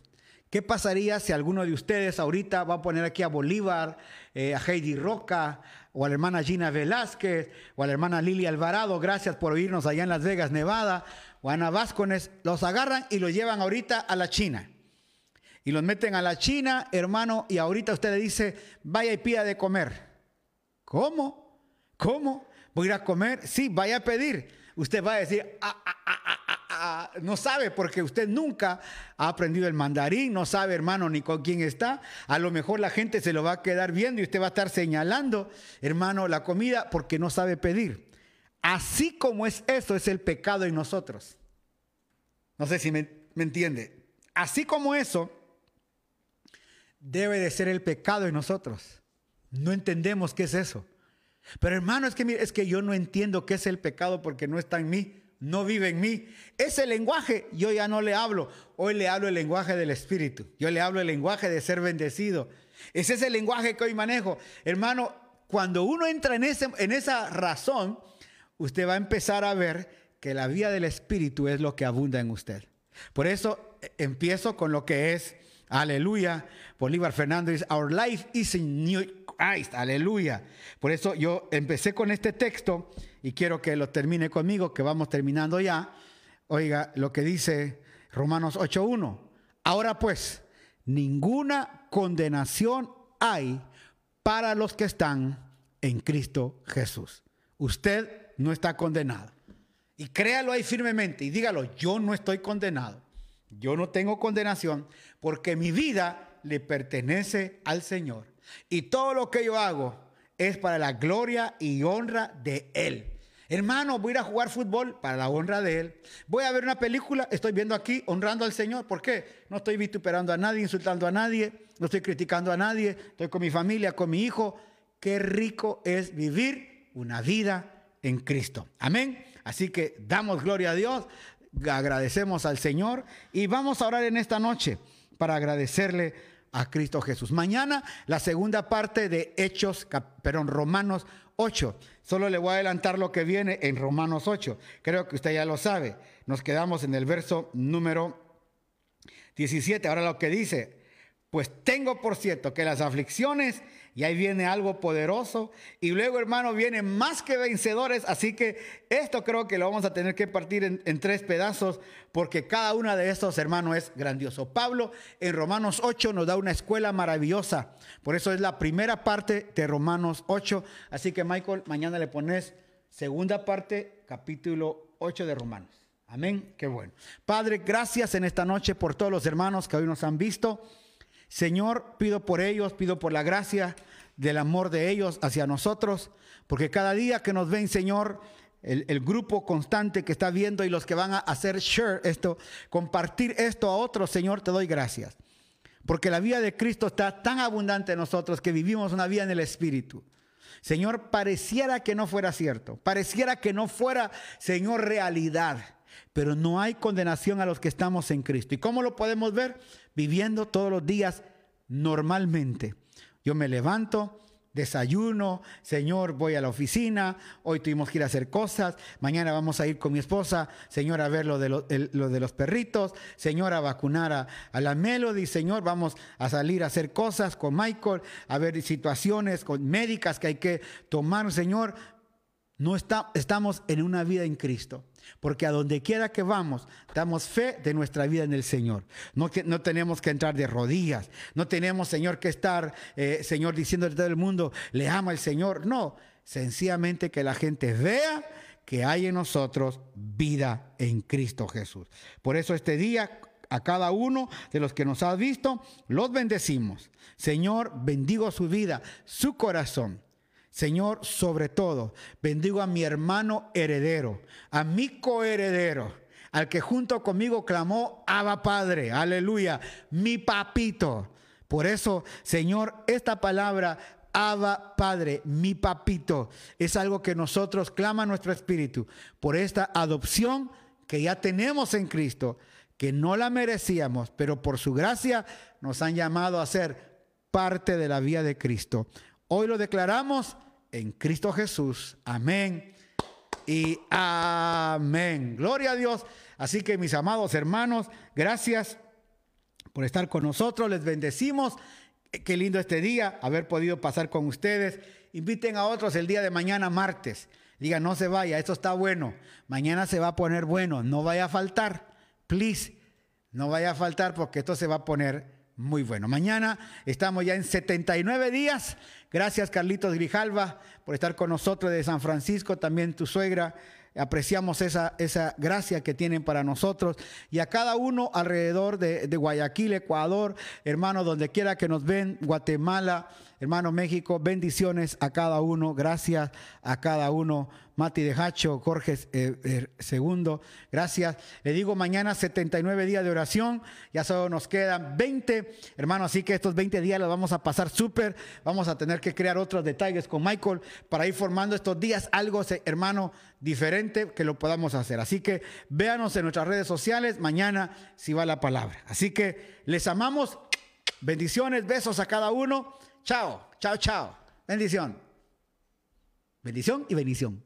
¿Qué pasaría si alguno de ustedes ahorita va a poner aquí a Bolívar, eh, a Heidi Roca, o a la hermana Gina Velázquez, o a la hermana Lili Alvarado, gracias por oírnos allá en Las Vegas, Nevada, o a Ana los agarran y los llevan ahorita a la China. Y los meten a la China, hermano, y ahorita usted le dice, vaya y pida de comer. ¿Cómo? ¿Cómo? ¿Voy a ir a comer? Sí, vaya a pedir. Usted va a decir, ah, ah, ah, no sabe porque usted nunca ha aprendido el mandarín, no sabe hermano ni con quién está. A lo mejor la gente se lo va a quedar viendo y usted va a estar señalando, hermano, la comida porque no sabe pedir. Así como es eso, es el pecado en nosotros. No sé si me, me entiende. Así como eso, debe de ser el pecado en nosotros. No entendemos qué es eso. Pero hermano, es que, es que yo no entiendo qué es el pecado porque no está en mí, no vive en mí. Ese lenguaje yo ya no le hablo. Hoy le hablo el lenguaje del Espíritu. Yo le hablo el lenguaje de ser bendecido. Ese es el lenguaje que hoy manejo. Hermano, cuando uno entra en, ese, en esa razón, usted va a empezar a ver que la vida del Espíritu es lo que abunda en usted. Por eso eh, empiezo con lo que es, aleluya, Bolívar Fernández, Our life is in New Christ, aleluya. Por eso yo empecé con este texto y quiero que lo termine conmigo, que vamos terminando ya. Oiga lo que dice Romanos 8.1. Ahora pues, ninguna condenación hay para los que están en Cristo Jesús. Usted no está condenado. Y créalo ahí firmemente y dígalo, yo no estoy condenado. Yo no tengo condenación porque mi vida le pertenece al Señor. Y todo lo que yo hago es para la gloria y honra de Él. Hermano, voy a ir a jugar fútbol para la honra de Él. Voy a ver una película, estoy viendo aquí honrando al Señor. ¿Por qué? No estoy vituperando a nadie, insultando a nadie, no estoy criticando a nadie, estoy con mi familia, con mi hijo. Qué rico es vivir una vida en Cristo. Amén. Así que damos gloria a Dios, agradecemos al Señor y vamos a orar en esta noche para agradecerle a Cristo Jesús. Mañana la segunda parte de Hechos, perdón, Romanos 8. Solo le voy a adelantar lo que viene en Romanos 8. Creo que usted ya lo sabe. Nos quedamos en el verso número 17. Ahora lo que dice, pues tengo por cierto que las aflicciones y ahí viene algo poderoso. Y luego, hermano, vienen más que vencedores. Así que esto creo que lo vamos a tener que partir en, tres pedazos porque cada una de estos, hermanos, es grandioso. Pablo en Romanos 8 nos da una escuela maravillosa. Por eso es la primera parte de Romanos 8. Así que, Michael, mañana le pones segunda parte, capítulo 8 de Romanos. Amén. Qué bueno. Padre, gracias en esta noche por todos los hermanos que hoy nos han visto. Señor, pido por ellos, pido por la gracia del amor de ellos hacia nosotros, porque cada día que nos ven, Señor, el, grupo constante que está viendo y los que van a hacer share esto, compartir esto a otros, Señor, te doy gracias. Porque la vida de Cristo está tan abundante en nosotros que vivimos una vida en el Espíritu. Señor, pareciera que no fuera cierto, pareciera que no fuera, Señor, realidad, pero no hay condenación a los que estamos en Cristo. ¿Y cómo lo podemos ver? Viviendo todos los días normalmente. Yo me levanto, desayuno, Señor, voy a la oficina, hoy tuvimos que ir a hacer cosas, mañana vamos a ir con mi esposa, Señor, a ver lo de, lo, de los perritos, Señor, a vacunar a, a, la Melody, Señor, vamos a salir a hacer cosas con Michael, a ver situaciones con médicas que hay que tomar, Señor. No está, estamos en una vida en Cristo. Porque a donde quiera que vamos, damos fe de nuestra vida en el Señor. No, no tenemos que entrar de rodillas. No tenemos, Señor, que estar, eh, Señor, diciendo a todo el mundo, le ama el Señor. No, sencillamente que la gente vea que hay en nosotros vida en Cristo Jesús. Por eso este día a cada uno de los que nos has visto, los bendecimos. Señor, bendigo su vida, su corazón. Señor, sobre todo, bendigo a mi hermano heredero, a mi coheredero, al que junto conmigo clamó, Abba Padre, aleluya, mi papito. Por eso, Señor, esta palabra, Abba Padre, mi papito, es algo que nosotros clama nuestro espíritu por esta adopción que ya tenemos en Cristo, que no la merecíamos, pero por su gracia nos han llamado a ser parte de la vida de Cristo. Hoy lo declaramos en Cristo Jesús. Amén y amén. Gloria a Dios. Así que mis amados hermanos, gracias por estar con nosotros. Les bendecimos. Qué lindo este día, haber podido pasar con ustedes. Inviten a otros el día de mañana, martes. Digan, no se vaya, esto está bueno. Mañana se va a poner bueno. No vaya a faltar. Please, no vaya a faltar porque esto se va a poner muy bueno. Mañana estamos ya en 79 días. Gracias Carlitos Grijalva por estar con nosotros de San Francisco, también tu suegra. Apreciamos esa, esa gracia que tienen para nosotros y a cada uno alrededor de, de Guayaquil, Ecuador, hermano, donde quiera que nos ven, Guatemala, hermano México, bendiciones a cada uno, gracias a cada uno. Mati de Hacho, Jorge eh, eh, Segundo, gracias. Le digo mañana 79 días de oración, ya solo nos quedan 20, hermano, así que estos 20 días los vamos a pasar súper, vamos a tener que crear otros detalles con Michael para ir formando estos días algo, hermano, diferente que lo podamos hacer. Así que véanos en nuestras redes sociales, mañana si va la palabra. Así que les amamos, bendiciones, besos a cada uno. Chao, chao, chao. Bendición. Bendición y bendición.